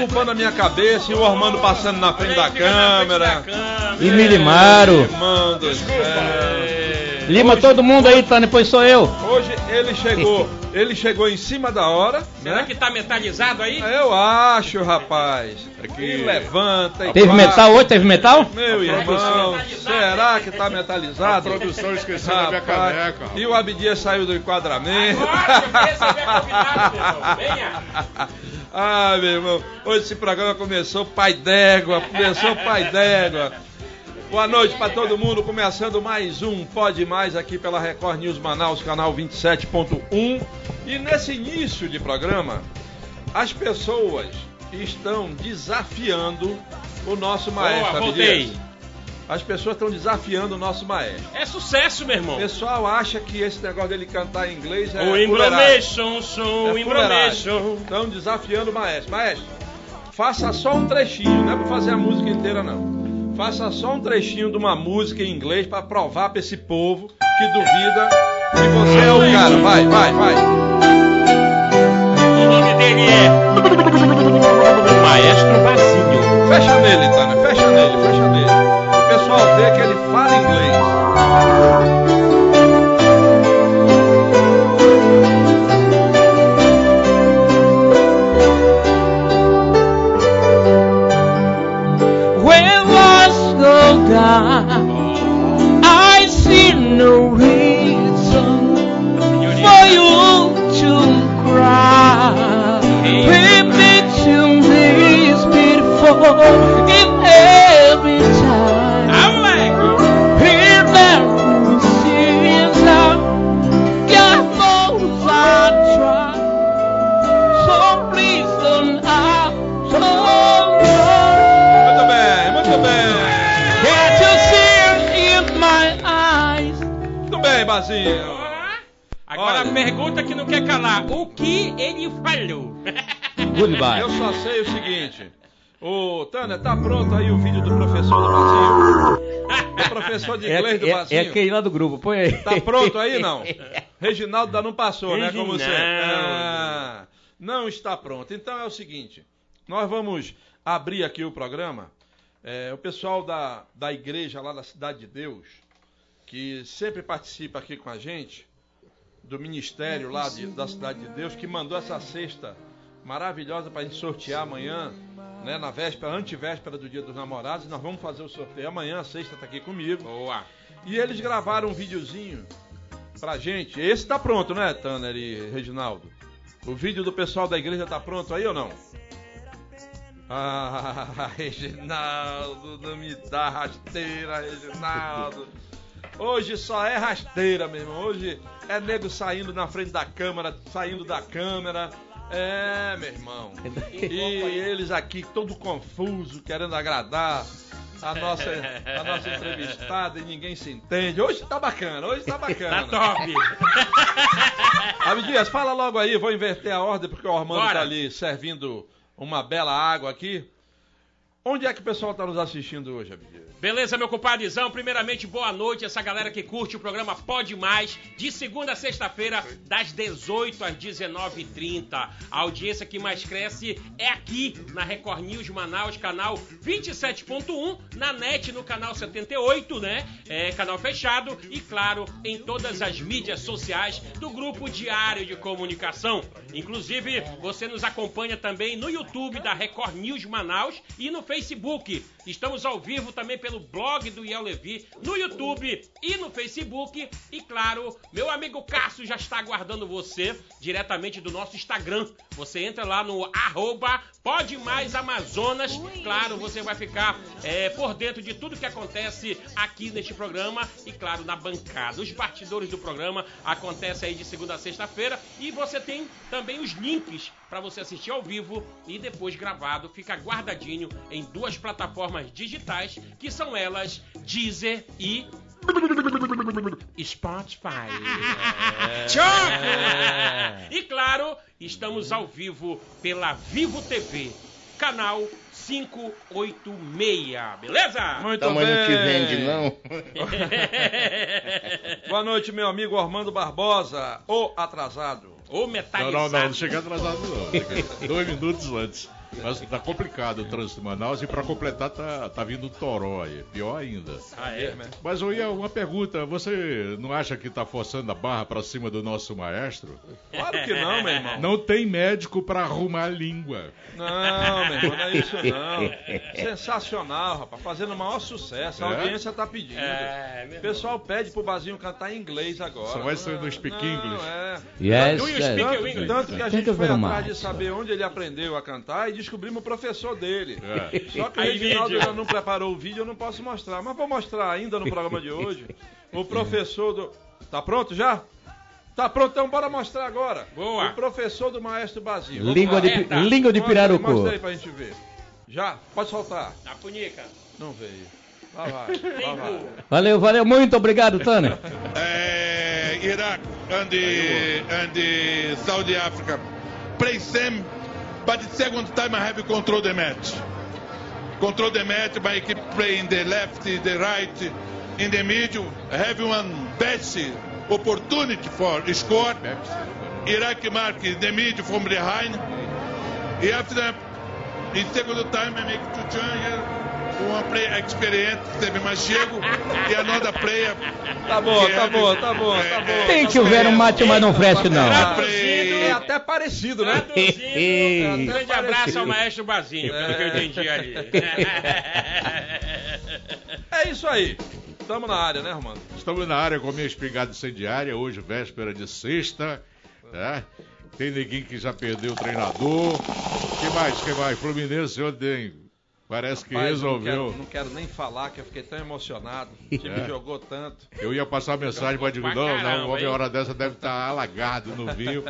culpando a minha cabeça e o Armando passando na frente da câmera. E do céu. Lima todo mundo aí, tá? Depois sou eu. Hoje ele chegou, ele chegou em cima da hora, Será né? que tá metalizado aí? Eu acho, rapaz. Que levanta e Teve metal hoje? Teve metal? Meu irmão, será que tá metalizado? A produção esqueceu da minha caneca. E o Abdias saiu do enquadramento. Agora, que receber convidado, meu irmão. Venha. Ah, meu irmão, hoje esse programa começou pai d'égua, começou pai d'égua. Boa noite para todo mundo, começando mais um Pode Mais aqui pela Record News Manaus, canal 27.1. E nesse início de programa, as pessoas estão desafiando o nosso maestro. Boa, voltei. Abdias. As pessoas estão desafiando o nosso maestro. É sucesso, meu irmão. O pessoal acha que esse negócio dele cantar em inglês é O fuleiragem. Imbromation, som, É fuleiragem. Estão desafiando o maestro. Maestro, faça só um trechinho, não é pra fazer a música inteira, não. Faça só um trechinho de uma música em inglês pra provar pra esse povo que duvida que você é o cara. Vai, vai, vai. O nome dele é Maestro Basílio. Fecha nele, Tânia, fecha nele, fecha nele. Pessoal vê que ele fala inglês. Basinho? lá do grupo, põe aí. Tá pronto aí, não? Reginaldo ainda não passou, né? Como você. Reginaldo. Ah, não está pronto. Então é o seguinte: nós vamos abrir aqui o programa. É, o pessoal da, da igreja lá da Cidade de Deus, que sempre participa aqui com a gente, do ministério lá de- da Cidade de Deus, que mandou essa cesta maravilhosa para a gente sortear amanhã, né, na véspera, antevéspera do Dia dos Namorados. Nós vamos fazer o sorteio amanhã, a sexta está aqui comigo. Boa. E eles gravaram um videozinho pra gente. Esse tá pronto, né, Tanner e Reginaldo? O vídeo do pessoal da igreja tá pronto aí ou não? Ah, Reginaldo, não me dá rasteira, Reginaldo. Hoje só é rasteira, meu irmão. Hoje é nego saindo na frente da câmera, saindo da câmera. É, meu irmão. E eles aqui todo confuso, querendo agradar a nossa, a nossa entrevistada e ninguém se entende. Hoje tá bacana, hoje tá Tá bacana. top. Abdias, fala logo aí, vou inverter a ordem porque o Armando Bora. tá ali servindo uma bela água aqui. Onde é que o pessoal tá nos assistindo hoje, Abdias? Beleza, meu compadrezão? Primeiramente, boa noite. Essa galera que curte o programa Pode Mais, de segunda a sexta-feira, das 18 às 19h30. A audiência que mais cresce é aqui na Record News Manaus, canal 27.1, na net no canal 78, né? É canal fechado e, claro, em todas as mídias sociais do Grupo Diário de Comunicação. Inclusive, você nos acompanha também no YouTube da Record News Manaus e no Facebook. Estamos ao vivo também pelo blog do Iel Levi, no YouTube e no Facebook. E claro, meu amigo Cássio já está aguardando você diretamente do nosso Instagram. Você entra lá no arroba Pode Mais Amazonas. Claro, você vai ficar é, por dentro de tudo que acontece aqui neste programa e, claro, na bancada. Os bastidores do programa acontecem aí de segunda a sexta-feira e você tem também os links para você assistir ao vivo e depois gravado. Fica guardadinho em duas plataformas digitais que são elas Deezer e Spotify. É. E claro, estamos ao vivo pela Vivo TV, canal 586, beleza? Muito Tamanho bem. não te vende, não. Boa noite, meu amigo Armando Barbosa, o atrasado. Ou Não, metalizado. não, não, não cheguei atrasado não. Dois minutos antes. Mas tá complicado o trânsito de Manaus e pra completar tá, tá vindo o Toró aí. Pior ainda. Ah, é? Mas eu ia uma pergunta, você não acha que tá forçando a barra pra cima do nosso maestro? Claro que não, meu irmão. Não tem médico pra arrumar a língua. Não, meu irmão, não é isso não. Sensacional, rapaz. Fazendo o maior sucesso. A É? audiência tá pedindo. É, O pessoal pede pro Bazinho cantar em inglês agora. Só vai ser no Não, speak não, English. É. Yes, Do you yes. Tanto, tanto que a gente foi atrás de saber onde ele aprendeu a cantar e descobrimos o professor dele. É. Só que o Reginaldo ainda não preparou o vídeo, eu não posso mostrar. Mas vou mostrar ainda no programa de hoje. O professor do. Tá pronto já? Tá pronto, então bora mostrar agora. Boa. O professor do maestro. Vamos Língua de, É, tá. língua de pirarucu. Mostra aí pra gente ver. Já? Pode soltar. A punica. Não veio. Lá vai. Lá vai. Valeu, valeu. Muito obrigado, Tânia. uh, Iraq and the, and the Saudi Africa play same, but the second time I have control the match. Control the match, my keep playing the left, the right, in the middle. Have one best opportunity for score. Iraq mark the middle from behind. And after that, in second time I make two changes. Uma player experiente, teve mais chego, e another player Tá bom, tá bom, tá bom, tá bom. Tem que ver um mate, mas não fresco, não. É até parecido, né? traduzindo. Um grande abraço ao maestro Bazinho, pelo que eu entendi ali. É isso aí. Tamo na área, né, Romano? Estamos na área com a minha espingarda incendiária, hoje véspera de sexta, né? Tem neguinho que já perdeu o treinador. que mais, que mais? Fluminense ontem parece que Rapaz, resolveu. Não quero, não quero nem falar, que eu fiquei tão emocionado. O time É. jogou tanto. Eu ia passar mensagem para dizer, Pra não, não, homem, hein? hora dessa deve estar alagado no vinho.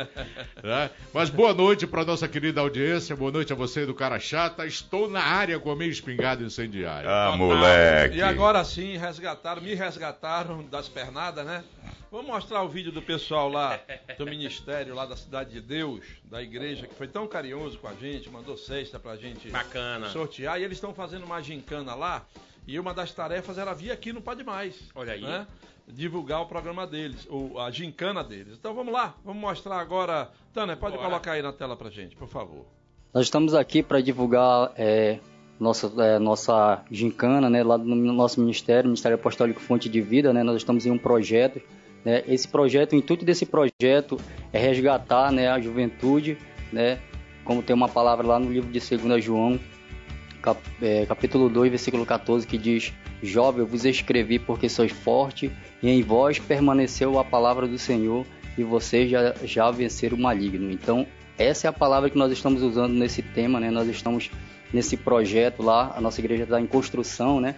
né? Mas boa noite para nossa querida audiência, boa noite a você do Cara Chata. Estou na área com a minha espingarda incendiária. Ah, moleque. E agora sim, resgataram, me resgataram das pernadas, né? Vou mostrar o vídeo do pessoal lá do ministério, lá da Cidade de Deus, da igreja, que foi tão carinhoso com a gente, mandou cesta pra gente Bacana. sortear. E eles estão fazendo uma gincana lá. E uma das tarefas era vir aqui no Pode Mais. Olha aí. né? Divulgar o programa deles, ou a gincana deles. Então vamos lá, vamos mostrar agora. Tânia, pode Bora. colocar aí na tela pra gente, por favor. Nós estamos aqui para divulgar é, nossa, é, nossa gincana, né, lá no nosso ministério, Ministério Apostólico Fonte de Vida, né, nós estamos em um projeto, né, esse projeto, o intuito desse projeto é resgatar, né, a juventude, né, como tem uma palavra lá no livro de 2 João, cap- é, capítulo 2, versículo 14, que diz: Jovem, eu vos escrevi porque sois forte, e em vós permaneceu a palavra do Senhor, e vocês já, já venceram o maligno. Então, essa é a palavra que nós estamos usando nesse tema, né? Nós estamos nesse projeto lá, a nossa igreja está em construção, né?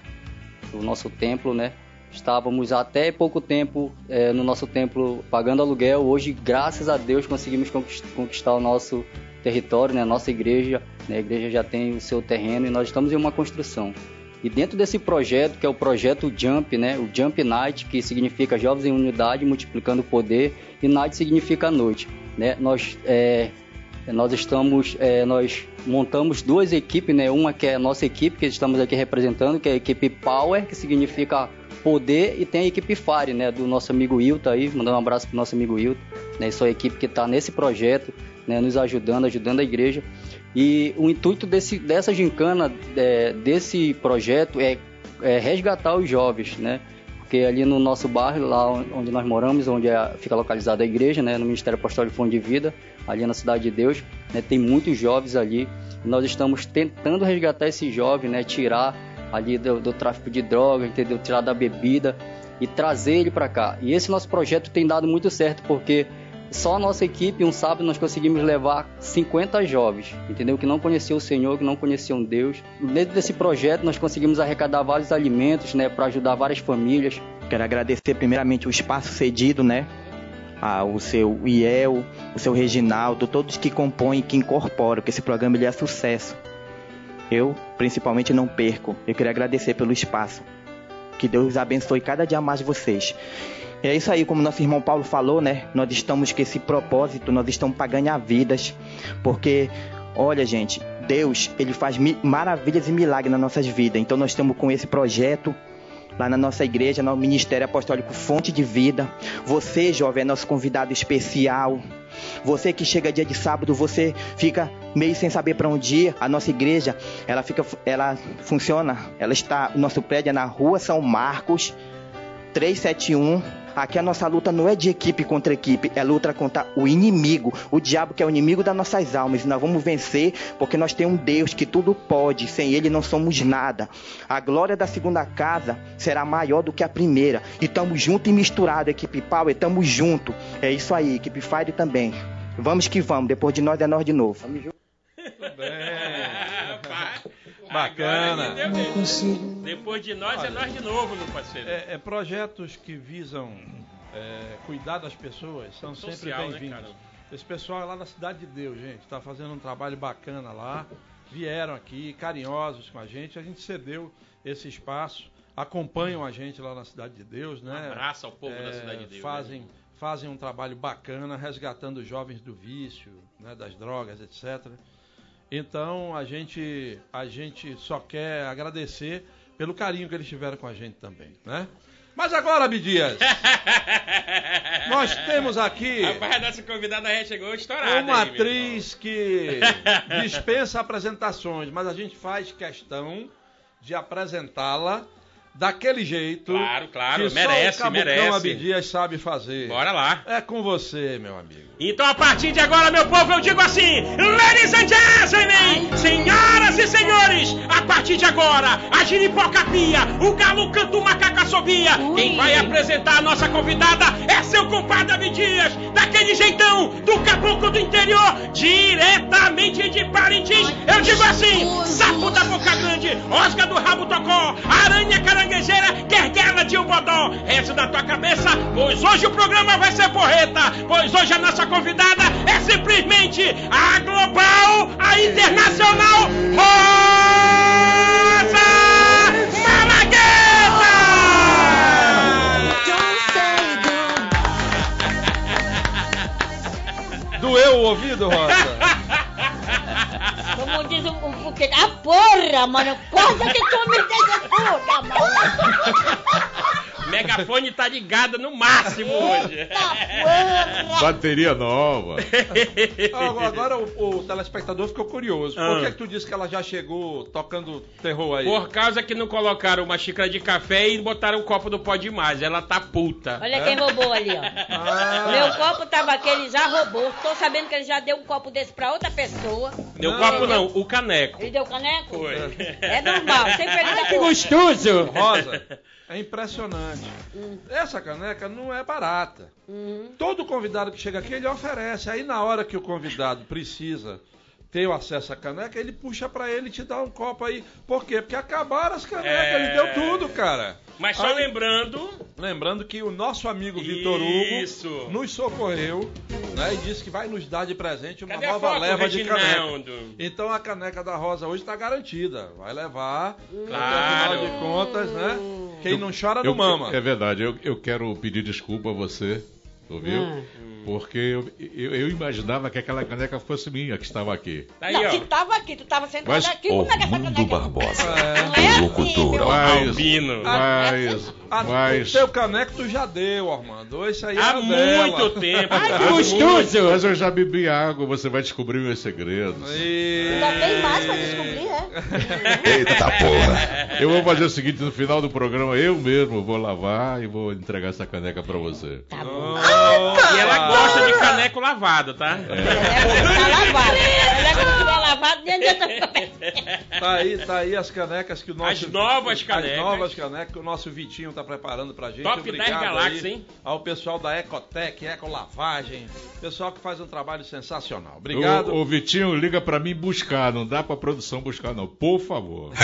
O nosso templo, né? Estávamos até pouco tempo eh, no nosso templo pagando aluguel. Hoje, graças a Deus, conseguimos conquist- conquistar o nosso território, né? Nossa igreja, né? A igreja já tem o seu terreno e nós estamos em uma construção. E dentro desse projeto, que é o projeto Jump, né? O Jump Night, que significa Jovens em Unidade Multiplicando o Poder, e Night significa noite, né? Nós eh, nós estamos, eh, nós montamos duas equipes, né? Uma que é a nossa equipe que estamos aqui representando, que é a equipe Power, que significa poder, e tem a equipe Fire, né? Do nosso amigo Wilton aí, mandando um abraço pro nosso amigo Wilton, né? Essa é a equipe que está nesse projeto, né? Nos ajudando, ajudando a igreja. E o intuito desse, dessa gincana, eh, desse projeto é, é resgatar os jovens, né? Porque ali no nosso bairro, lá onde nós moramos, onde é- fica localizada a igreja, né, no Ministério Apostólico Fonte de Vida, ali na Cidade de Deus, né, tem muitos jovens ali. E nós estamos tentando resgatar esses jovens, né, tirar ali do, do tráfico de drogas, entendeu? Tirar da bebida e trazer ele para cá. E esse nosso projeto tem dado muito certo, porque só a nossa equipe, um sábado, nós conseguimos levar 50 jovens, entendeu? Que não conheciam o Senhor, que não conheciam Deus. Dentro desse projeto, nós conseguimos arrecadar vários alimentos, né? Para ajudar várias famílias. Quero agradecer primeiramente o espaço cedido, né? Ah, o seu Iel, o seu Reginaldo, todos que compõem, que incorporam, que esse programa ele é sucesso. Eu, principalmente, não perco. Eu queria agradecer pelo espaço. Que Deus abençoe cada dia mais vocês. E é isso aí, como nosso irmão Paulo falou, né? Nós estamos com esse propósito, nós estamos para ganhar vidas. Porque, olha, gente, Deus, ele faz maravilhas e milagres nas nossas vidas. Então nós estamos com esse projeto lá na nossa igreja, no Ministério Apostólico Fonte de Vida. Você, jovem, é nosso convidado especial. Você que chega dia de sábado, você fica meio sem saber para onde ir. A nossa igreja, ela fica, ela funciona. Ela está, o nosso prédio é na Rua São Marcos, 371. Aqui a nossa luta não é de equipe contra equipe, é luta contra o inimigo, o diabo que é o inimigo das nossas almas. E nós vamos vencer porque nós temos um Deus que tudo pode, sem ele não somos nada. A glória da segunda casa será maior do que a primeira. E estamos juntos e misturados, equipe Power, estamos juntos. É isso aí, equipe Fire também. Vamos que vamos, depois de nós é nós de novo. Bacana. Agora entendeu? Depois de nós é nós de novo, meu parceiro. É, é projetos que visam é, cuidar das pessoas são sempre Social, né, bem-vindos. cara? Esse pessoal é lá da Cidade de Deus, gente, está fazendo um trabalho bacana lá. Vieram aqui, carinhosos com a gente. A gente cedeu esse espaço, acompanham a gente lá na Cidade de Deus, né? Um abraço ao povo da É, Cidade de Deus, Fazem, né? fazem um trabalho bacana, resgatando os jovens do vício, né, das drogas, etc. Então a gente, a gente só quer agradecer pelo carinho que eles tiveram com a gente também, né? Mas agora, Bidias, nós temos aqui Rapaz, a nossa convidada já chegou estourada. uma aí, atriz que dispensa apresentações, mas a gente faz questão de apresentá-la daquele jeito Claro, claro, que merece, só o merece. Abdias sabe fazer. Bora lá. É com você, meu amigo. Então, a partir de agora, meu povo, eu digo assim: Ladies and gentlemen, senhoras e senhores, a partir de agora, a giripoca pia, o galo canta, o macaco assobia. Quem vai apresentar a nossa convidada é seu compadre Abdias, daquele jeitão do caboclo do interior, diretamente de Parintins. Eu digo assim: sapo da boca grande, osga do rabo tocó, aranha caranguejeira, guerguela de um bodó. Rezo da tua cabeça, pois hoje o programa vai ser porreta, pois hoje a nossa convidada é simplesmente a global, a internacional Rosa Malagueta! Doeu o ouvido, Rosa? Como diz o, o, o que? A porra, mano. Quase que tu. Megafone tá ligada no máximo hoje. Bateria nova. Agora, agora o, o telespectador ficou curioso. Ah. Por que, que tu disse que ela já chegou tocando terror aí? Por causa que não colocaram uma xícara de café e botaram um copo do pó demais. Ela tá puta. Olha quem roubou ali, ó. Ah. Meu copo tava aqui, ele já roubou. Tô sabendo que ele já deu um copo desse pra outra pessoa. Deu Não. copo não, o caneco. Ele deu caneco? Foi. É normal, sempre ele dá que gostoso! Rosa, é impressionante. Essa caneca não é barata. Uhum. Todo convidado que chega aqui, ele oferece. Aí na hora que o convidado precisa ter o acesso à caneca, ele puxa pra ele e te dá um copo aí. Por quê? Porque acabaram as canecas, É. ele deu tudo, cara. Mas só Aí- lembrando. Lembrando que o nosso amigo Vitor Hugo Isso. nos socorreu né, e disse que vai nos dar de presente uma Cadê nova foto, leva de caneca. Então a caneca da Rosa hoje está garantida. Vai levar. Claro. Afinal de contas, né? Quem não chora Eu- não mama. É verdade, eu, eu quero pedir desculpa a você, ouviu? Hum. Porque eu, eu, eu imaginava que aquela caneca fosse minha que estava aqui. Tá aí, Não, ó. se tava aqui, tu tava sentado Mas- aqui, como é que essa caneca... Barbosa, é assim, locutor. meu Mas, Albino. mas, Ah, mas, O teu caneco tu já deu, Armando. Esse aí Há é dela. muito tempo. Ai, gostoso! Mas eu já bebi água, você vai descobrir meus segredos. E... Ainda tem mais pra descobrir, é? Eita porra. Eu vou fazer o seguinte, no final do programa eu mesmo vou lavar e vou entregar essa caneca pra você. Tá bom. E ela gosta de caneco lavado, tá? Tá lavado. Ela quando tiver lavado, nem adianta Tá aí, tá aí as canecas que o nosso. As novas canecas. As novas canecas que o nosso Vitinho tá preparando pra gente. Top Obrigado 10 galáxias, hein? Ao pessoal da Ecotec, Ecolavagem. Pessoal que faz um trabalho sensacional. Obrigado. O, o Vitinho liga pra mim buscar, não dá pra produção buscar, não. Por favor.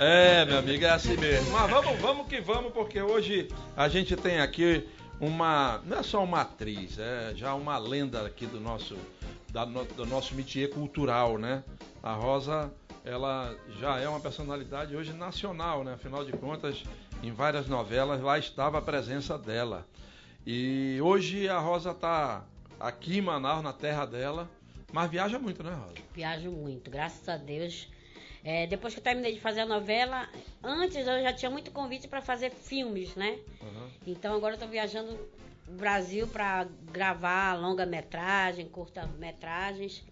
É, meu amigo, é assim mesmo. Mas vamos, vamos que vamos, porque hoje a gente tem aqui uma. Não é só uma atriz, é já uma lenda aqui do nosso, da do nosso métier cultural, né? A Rosa, ela já é uma personalidade hoje nacional, né? Afinal de contas, em várias novelas lá estava a presença dela. E hoje a Rosa está aqui em Manaus, na terra dela, mas viaja muito, né, Rosa? Viajo muito, graças a Deus. É, depois que eu terminei de fazer a novela, antes eu já tinha muito convite para fazer filmes, né? Uhum. Então agora eu tô viajando o Brasil para gravar longa-metragem, curta-metragens.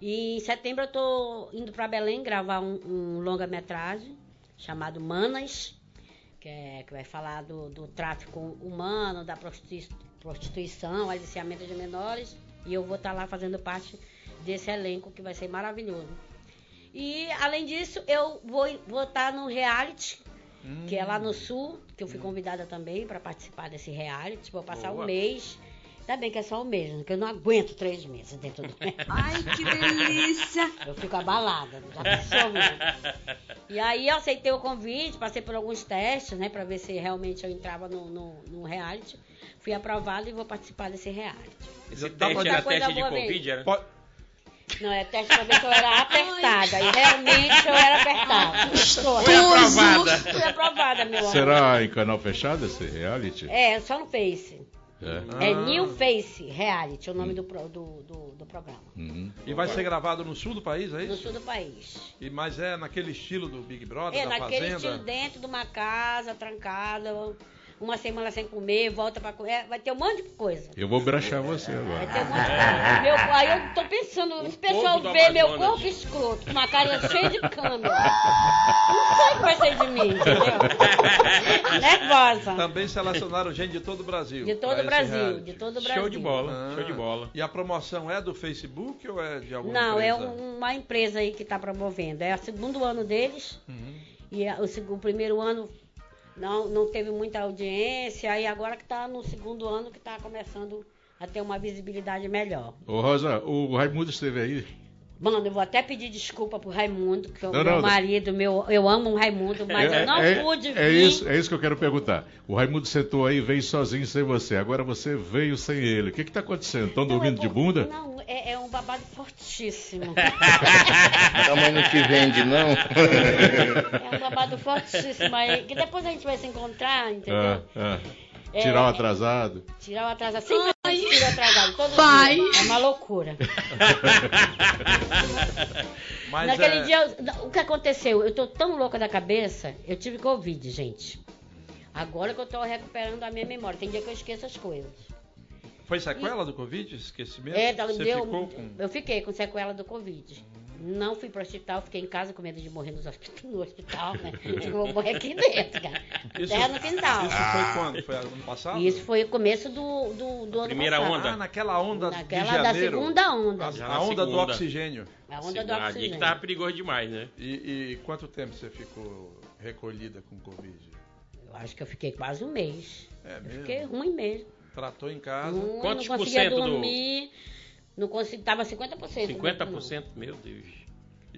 E em setembro eu tô indo para Belém gravar um, um longa-metragem chamado Manas, que, é, que vai falar do, do tráfico humano, da prostitui- prostituição, aliciamento de menores. E eu vou estar lá fazendo parte desse elenco que vai ser maravilhoso. E além disso, eu vou vou estar no reality, que é lá no sul, que eu fui convidada também para participar desse reality. Vou passar Boa. um mês. Ainda bem que é só um mês, né? que eu não aguento três meses dentro do Ai, que delícia! Eu fico abalada, já pensou mesmo. E aí eu aceitei o convite, passei por alguns testes, né, para ver se realmente eu entrava no, no, no reality. Fui aprovada e vou participar desse reality. Esse Dá pra teste era teste de. Covid, era? Pode- Não, é teste pra ver se eu era apertada. E realmente eu era apertada. Estou. Foi aprovada. Fui aprovada, meu amor. Será em canal fechado esse reality? É, só no Face. É. É New Face Reality, o nome do, do, do, do programa. Uhum. E vai ser gravado no sul do país, é No isso? sul do país. E, mas é naquele estilo do Big Brother, É, da naquele Fazenda? estilo dentro de uma casa, trancada, uma semana sem comer, volta pra comer. Vai ter um monte de coisa. Eu vou brachar você Vai agora. ter um monte de coisa. Meu, aí eu tô pensando, se o pessoal ver meu corpo escroto, com uma carinha cheia de câmera, não sei o que vai ser de mim, entendeu? Nervosa. Também selecionaram gente de todo o Brasil. De todo o Brasil, reality. de todo o Brasil. Show de bola, Ah. show de bola. E a promoção é do Facebook ou é de alguma Não, é empresa? um- uma empresa aí que está promovendo. É o segundo ano deles. Uhum. E a- o, o primeiro ano não, não teve muita audiência. E agora que está no segundo ano que está começando a ter uma visibilidade melhor. Ô Rosa, o Raimundo esteve aí. Mano, eu vou até pedir desculpa pro Raimundo, que é o Não, meu não. marido, meu, eu amo o Raimundo, mas eu não é, pude vir. é isso, é isso que eu quero perguntar. O Raimundo sentou aí e veio sozinho sem você. Agora você veio sem ele. O que está acontecendo? Estão dormindo é de bunda? Não, é, é um babado fortíssimo. Tamanho não te vende, não. é um babado fortíssimo aí, que depois a gente vai se encontrar, entendeu? Ah, ah. É, Tirar o é- atrasado. Tirar o atrasado. Sempre a gente tira o atrasado. Todo Pai. dia. É uma loucura. Mas Naquele é- dia, o que aconteceu? Eu tô tão louca da cabeça, eu tive Covid, gente. Agora que eu tô recuperando a minha memória. Tem dia que eu esqueço as coisas. Foi sequela do Covid? Esquecimento? É, Você deu- ficou com... Eu fiquei com sequela do Covid. Não fui pro hospital, fiquei em casa com medo de morrer nos hospit- no hospital, né? Digo, eu vou morrer aqui dentro, cara. Terra no quintal. Isso foi quando? Foi ano passado? Isso foi o começo do, do, do ano Primeira passado. onda. Ah, naquela onda Naquela de da janeiro. segunda onda. A, a na onda do segunda. oxigênio. A onda do Ali que oxigênio. tava perigoso demais, né? E, e quanto tempo você ficou recolhida com Covid? Eu acho que eu fiquei quase um mês. É Eu mesmo? fiquei ruim mesmo. Tratou em casa? Ruim, Quantos não por conseguia cento do- dormir. Não consegui, tava 50%. 50%, meu Deus.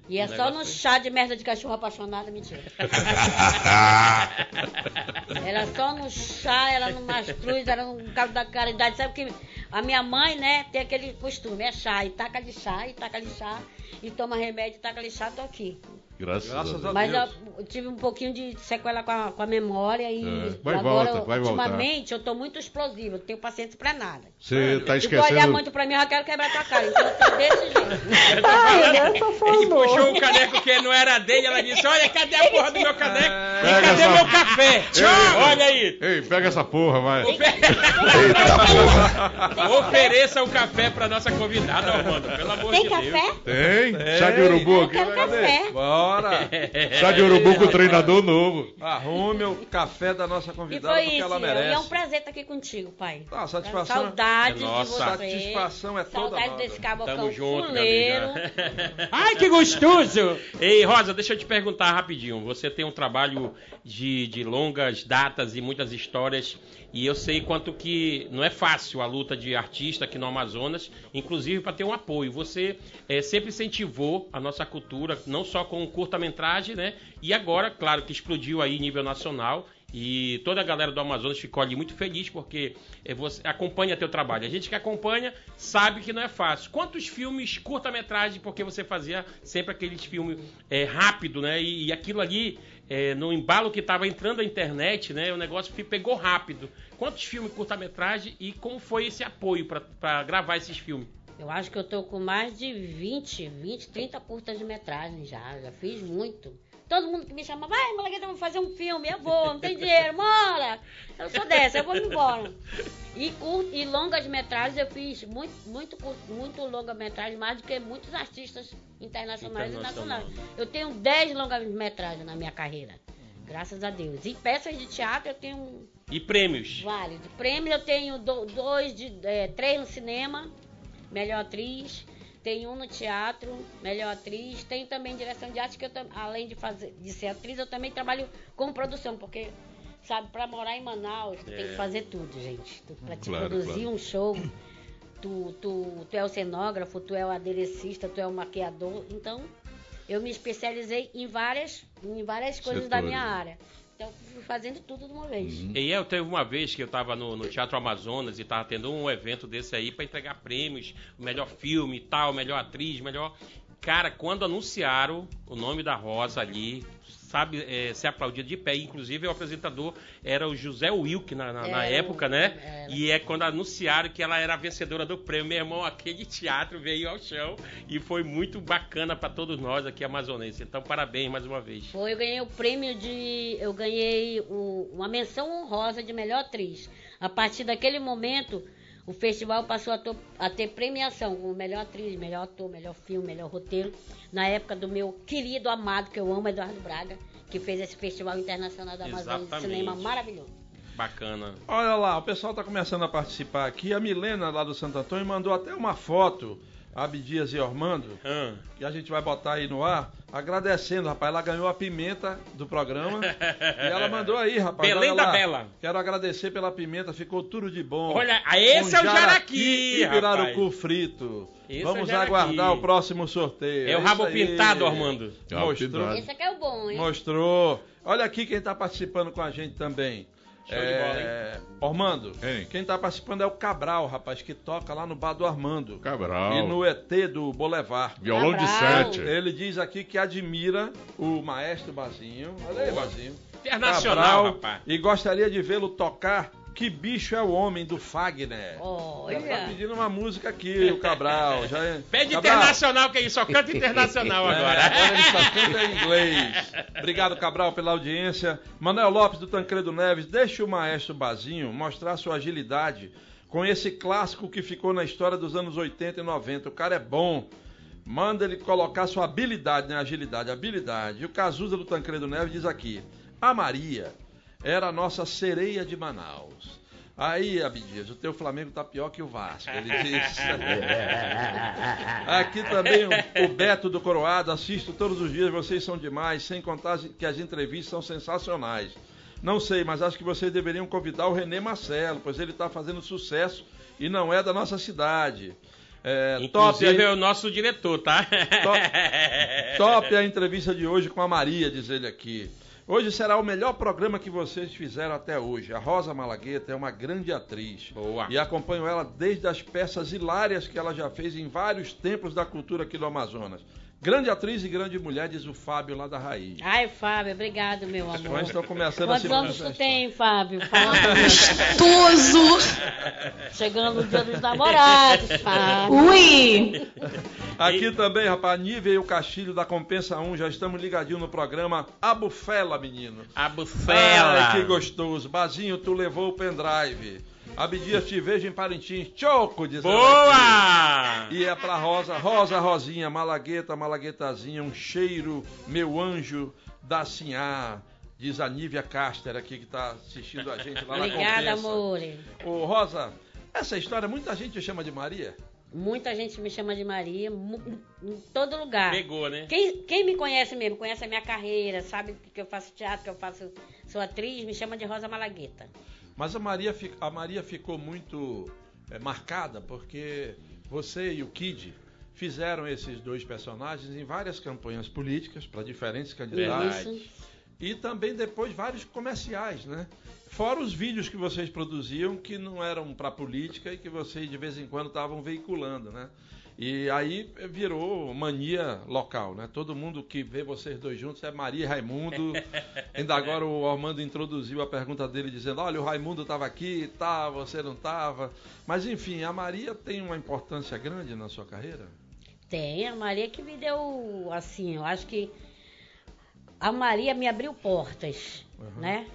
E é só no aí. chá de merda de cachorro apaixonado, mentira. Era só no chá, era no mastruz, era no cabo da caridade. Sabe que a minha mãe, né, tem aquele costume, é chá, e taca de chá, e taca de chá, e toma remédio, e taca de chá, tô aqui. Graças, Graças a Deus. Mas eu tive um pouquinho de sequela com a, com a memória e É, vai agora, volta, vai voltar. ultimamente, eu tô muito explosiva, eu tenho paciência pra nada. Você está Se tu olhar esquecendo. muito pra mim, eu já quero quebrar tua cara. Então eu tô desse jeito. Ele puxou um caneco que não era dele, ela disse, olha, cadê a porra do meu caneco? E Pega cadê essa- meu café? Tchau, olha aí. Ei, pega essa porra, vai. Ofereça o café pra nossa convidada, Armando, pelo amor Tem de café? Deus. Tem? Chá de urubu Eu aqui. quero vai, cadê? café. Bom, Ora! Chá de urubu com treinador novo. Arrume o café da nossa E convidada foi porque isso, ela e é um merece. prazer estar aqui contigo, pai. Ah, satisfação é- Saudade É nossa. de você. Satisfação é toda Saudade nossa. desse cabocão Tamo junto, fuleiro. Ai, que gostoso! Ei, Rosa, deixa eu te perguntar rapidinho. Você tem um trabalho de, de longas datas e muitas histórias. E eu sei quanto que não é fácil a luta de artista aqui no Amazonas, inclusive para ter um apoio. Você eh, sempre incentivou a nossa cultura, não só com curta-metragem, né? E agora, claro, que explodiu aí nível nacional. E toda a galera do Amazonas ficou ali muito feliz porque eh, você acompanha teu trabalho. A gente que acompanha sabe que não é fácil. Quantos filmes curta-metragem, porque você fazia sempre aqueles filmes eh, rápido, né? E, e aquilo ali, eh, no embalo que estava entrando a internet, né? O negócio pegou rápido. Quantos filmes curta-metragem e como foi esse apoio para gravar esses filmes? Eu acho que eu tô com mais de 20, 20, 30 curtas de metragem já. Já fiz muito. Todo mundo que me chama, vai, Malagueta, vamos fazer um filme. Eu vou, não tem dinheiro, bora. Eu sou dessa, eu vou embora. E, cur- e longas metragens eu fiz muito, muito, cur- muito longa metragem, mais do que muitos artistas internacionais Internacional. e nacionais. Eu tenho 10 longas metragens na minha carreira. Graças a Deus. E peças de teatro eu tenho E prêmios? Vários. De prêmio eu tenho do- dois, de, é, três no cinema, melhor atriz. Tenho um no teatro, melhor atriz. Tenho também direção de arte, que eu além de, fazer, de ser atriz, eu também trabalho com produção, porque, sabe, para morar em Manaus, tu tem É. que fazer tudo, gente. Tu, pra te Claro, produzir claro. um show, tu, tu, tu é o cenógrafo, tu é o aderecista, tu é o maquiador. Então, eu me especializei em várias, em várias coisas da Setores. minha área. Então, fazendo tudo de uma vez. E eu teve uma vez que eu tava no, no Teatro Amazonas e tava tendo um evento desse aí pra entregar prêmios, melhor filme e tal, melhor atriz, melhor. Cara, quando anunciaram o nome da Rosa ali, sabe, é, se aplaudia de pé. Inclusive o apresentador era o José Wilk na, na- na Era, época, né? era. E é quando anunciaram que ela era a vencedora do prêmio, meu irmão, aquele teatro veio ao chão e foi muito bacana pra todos nós aqui amazonenses. Então, parabéns mais uma vez. Foi, eu ganhei o prêmio de. Eu ganhei o- uma menção honrosa de melhor atriz. A partir daquele momento, o festival passou a, a ter premiação como melhor atriz, melhor ator, melhor filme, melhor roteiro. Na época do meu querido amado, que eu amo, Eduardo Braga, que fez esse Festival Internacional da Amazônia de. Cinema maravilhoso. Bacana. Olha lá, o pessoal está começando a participar aqui. A Milena, lá do Santo Antônio, mandou até uma foto, Abdias e Ormando, Ah. que a gente vai botar aí no ar, agradecendo, rapaz. Ela ganhou a pimenta do programa. e ela mandou aí, rapaz. Belém da lá. Bela. Quero agradecer pela pimenta, ficou tudo de bom. Olha, ah, esse é o jaraqui, e pirarucu rapaz. frito. Esse é Vamos o jaraqui. aguardar o próximo sorteio. É o rabo aí. pintado, Armando. Rabo Mostrou. Esse aqui é o bom, hein? Mostrou. Olha aqui quem está participando com a gente também. Show de bola, é... Ormando, Hein? quem está participando é o Cabral, rapaz, que toca lá no bar do Armando. Cabral. E no ET do Boulevard. Violão de Cabral. sete. Ele diz aqui que admira o maestro Bazinho. Olha aí, Bazinho. Internacional, Cabral, rapaz. E gostaria de vê-lo tocar Que Bicho é o Homem, do Fagner. Olha. Já tá pedindo uma música aqui, o Cabral. Já é... Pede Cabral. internacional, que é isso? Só canta internacional É, agora. agora ele só canta em inglês. Obrigado, Cabral, pela audiência. Manuel Lopes do Tancredo Neves, deixa o maestro Bazinho mostrar sua agilidade com esse clássico que ficou na história dos anos 80 e 90. O cara é bom. Manda ele colocar sua habilidade, né? Agilidade, habilidade. E o Cazuza do Tancredo Neves diz aqui: A Maria era a nossa sereia de Manaus. Aí, Abdias, o teu Flamengo tá pior que o Vasco. Ele disse. Aqui também o, Beto do Coroado, assisto todos os dias, vocês são demais, sem contar que as entrevistas são sensacionais. Não sei, mas acho que vocês deveriam convidar o Renê Marcelo, pois ele está fazendo sucesso e não é da nossa cidade. É, top, Inclusive é o nosso diretor, tá? top a entrevista de hoje com a Maria, diz ele aqui. Hoje será o melhor programa que vocês fizeram até hoje. A Rosa Malagueta é uma grande atriz. Boa. E acompanho ela desde as peças hilárias que ela já fez em vários templos da cultura aqui do Amazonas. Grande atriz e grande mulher, diz o Fábio lá da Raiz. Ai, Fábio, obrigado, meu amor. estão começando a Quantos se anos tu manifestar. tem, Fábio? Gostoso! Chegando o dia dos namorados, Fábio. Ui! Aqui também, rapaz, a Nívia e o Castilho da Compensa 1, já estamos ligadinhos no programa A Bufela, menino. A bufela. Ai, que gostoso. Bazinho, tu levou o pendrive. Abdias, te vejo em Parintins. Choco, diz Boa! E é pra Rosa, Rosa, Rosinha, Malagueta, Malaguetazinha, um cheiro, meu anjo da Sinhá. Diz a Nívia Caster aqui que tá assistindo a gente lá na Obrigada, Compensa. amor. Ô, Rosa, essa história muita gente chama de Maria. Muita gente me chama de Maria, em todo lugar. Pegou, né? Quem, quem me conhece mesmo, conhece a minha carreira, sabe que eu faço teatro, que eu faço, sou atriz, me chama de Rosa Malagueta. Mas a Maria, a Maria ficou muito é, marcada porque você e o Kid fizeram esses dois personagens em várias campanhas políticas para diferentes candidatos. Isso. E também depois vários comerciais, né? Fora os vídeos que vocês produziam que não eram para política e que vocês de vez em quando estavam veiculando, né? E aí virou mania local, né? Todo mundo que vê vocês dois juntos é Maria e Raimundo. Ainda agora o Armando introduziu a pergunta dele dizendo: "Olha, o Raimundo estava aqui, tá, você não estava". Mas enfim, a Maria tem uma importância grande na sua carreira? Tem, a Maria que me deu, assim, eu acho que a Maria me abriu portas, Uhum. né?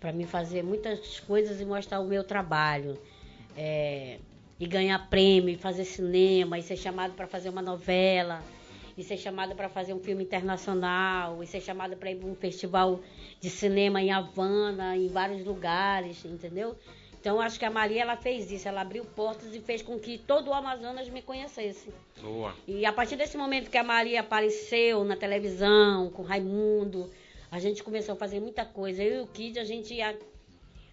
Pra mim fazer muitas coisas e mostrar o meu trabalho. É, e ganhar prêmio, e fazer cinema, e ser chamado para fazer uma novela, e ser chamado para fazer um filme internacional, e ser chamado para ir para um festival de cinema em Havana, em vários lugares, entendeu? Então acho que a Maria ela fez isso, ela abriu portas e fez com que todo o Amazonas me conhecesse. Boa. E a partir desse momento que a Maria apareceu na televisão, com o Raimundo, a gente começou a fazer muita coisa. Eu e o Kid, a gente ia,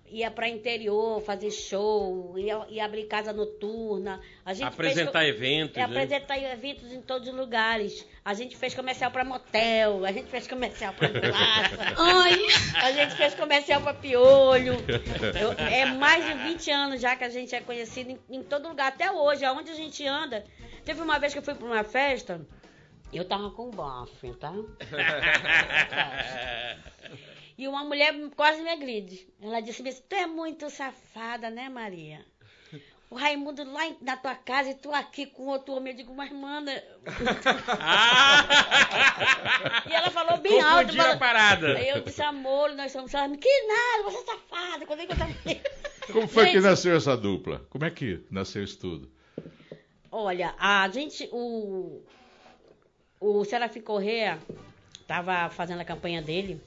ia para interior, fazer show, ia, ia abrir casa noturna. A gente Apresentar fez, eventos, é, né? apresentar eventos em todos os lugares. A gente fez comercial para motel, a gente fez comercial para praça. Ai. A gente fez comercial para piolho. Eu- é mais de 20 anos já que a gente é conhecido em, em todo lugar. Até hoje, aonde a gente anda. Teve uma vez que eu fui para uma festa, eu tava com um bofe, tá? E uma mulher quase me agride. Ela disse assim, tu é muito safada, né, Maria? O Raimundo lá na tua casa e tu aqui com outro homem. Eu digo, mas manda. e ela falou bem alto. Falou- a parada. Aí eu disse, amor, nós somos safada. Que nada, você é safada. Quando é que eu tava... Como foi que Gente, nasceu essa dupla? Como é que nasceu isso tudo? Olha, a gente, o, o Serafim Correa tava fazendo a campanha dele.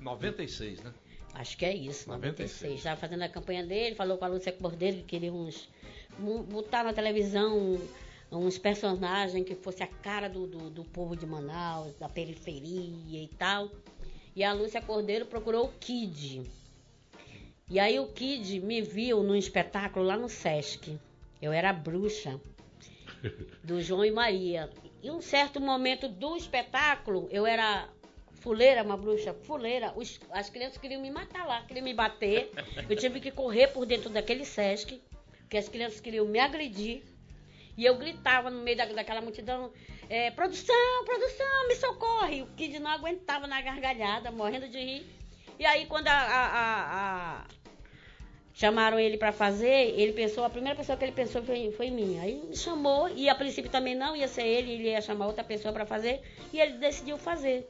96, né? Acho que é isso, 96. 96. Estava fazendo a campanha dele, falou com a Lúcia Cordeiro que queria uns. botar na televisão uns personagens que fosse a cara do, do, do povo de Manaus, da periferia e tal. E a Lúcia Cordeiro procurou o Kid. E aí o Kid me viu num espetáculo lá no Sesc. Eu era a bruxa do João e Maria. E um certo momento do espetáculo, eu era fuleira, uma bruxa fuleira. Os- as crianças queriam me matar lá, queriam me bater. Eu tive que correr por dentro daquele Sesc, porque as crianças queriam me agredir. E eu gritava no meio da, daquela multidão: é, produção, produção, me socorre! O Kid não aguentava na gargalhada, morrendo de rir. E aí, quando a- a- a- chamaram ele pra fazer, ele pensou, a primeira pessoa que ele pensou foi, foi mim. Aí me chamou, e a princípio também não ia ser ele, ele ia chamar outra pessoa pra fazer, e ele decidiu fazer.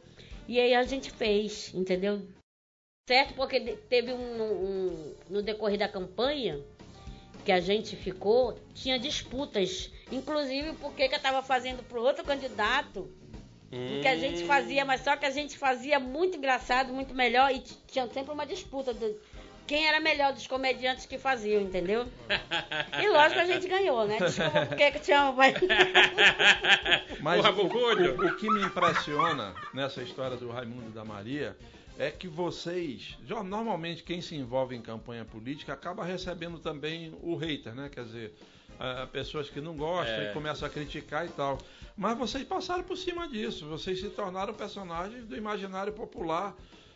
E aí a gente fez, entendeu? Certo, porque teve um, um- no decorrer da campanha que a gente ficou, tinha disputas, inclusive porque que eu estava fazendo pro outro candidato, o que a gente fazia, mas só que a gente fazia muito engraçado, muito melhor, e tinha sempre uma disputa do quem era melhor dos comediantes que faziam, entendeu? E lógico a gente ganhou, né? Desculpa porque que eu te amo, mas... Mas Porra, o, o- o que me impressiona nessa história do Raimundo e da Maria é que vocês, já normalmente quem se envolve em campanha política acaba recebendo também o hater, né? Quer dizer, ah, pessoas que não gostam É. e começam a criticar e tal. Mas vocês passaram por cima disso, vocês se tornaram personagens do imaginário popular,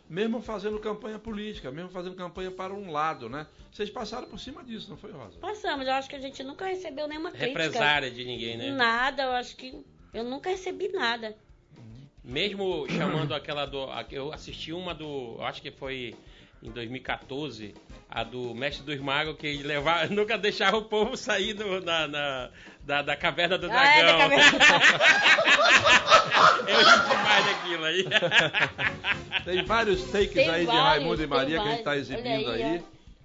mesmo fazendo campanha política, mesmo fazendo campanha para um lado, né? Vocês passaram por cima disso, não foi, Rosa? Passamos, eu acho que a gente nunca recebeu nenhuma crítica. Represária de ninguém, né? Nada, eu acho que eu nunca recebi nada. Mesmo chamando aquela do. Eu assisti uma do. Eu acho que foi em 2014, a do Mestre dos Magos, que ele levava, nunca deixava o povo sair do- da, na- da, da caverna do dragão. Ah, é, da caverna. Eu ri demais daquilo aí. Tem vários takes Tem aí de vários, Raimundo e Maria que a gente está exibindo Olha aí. aí,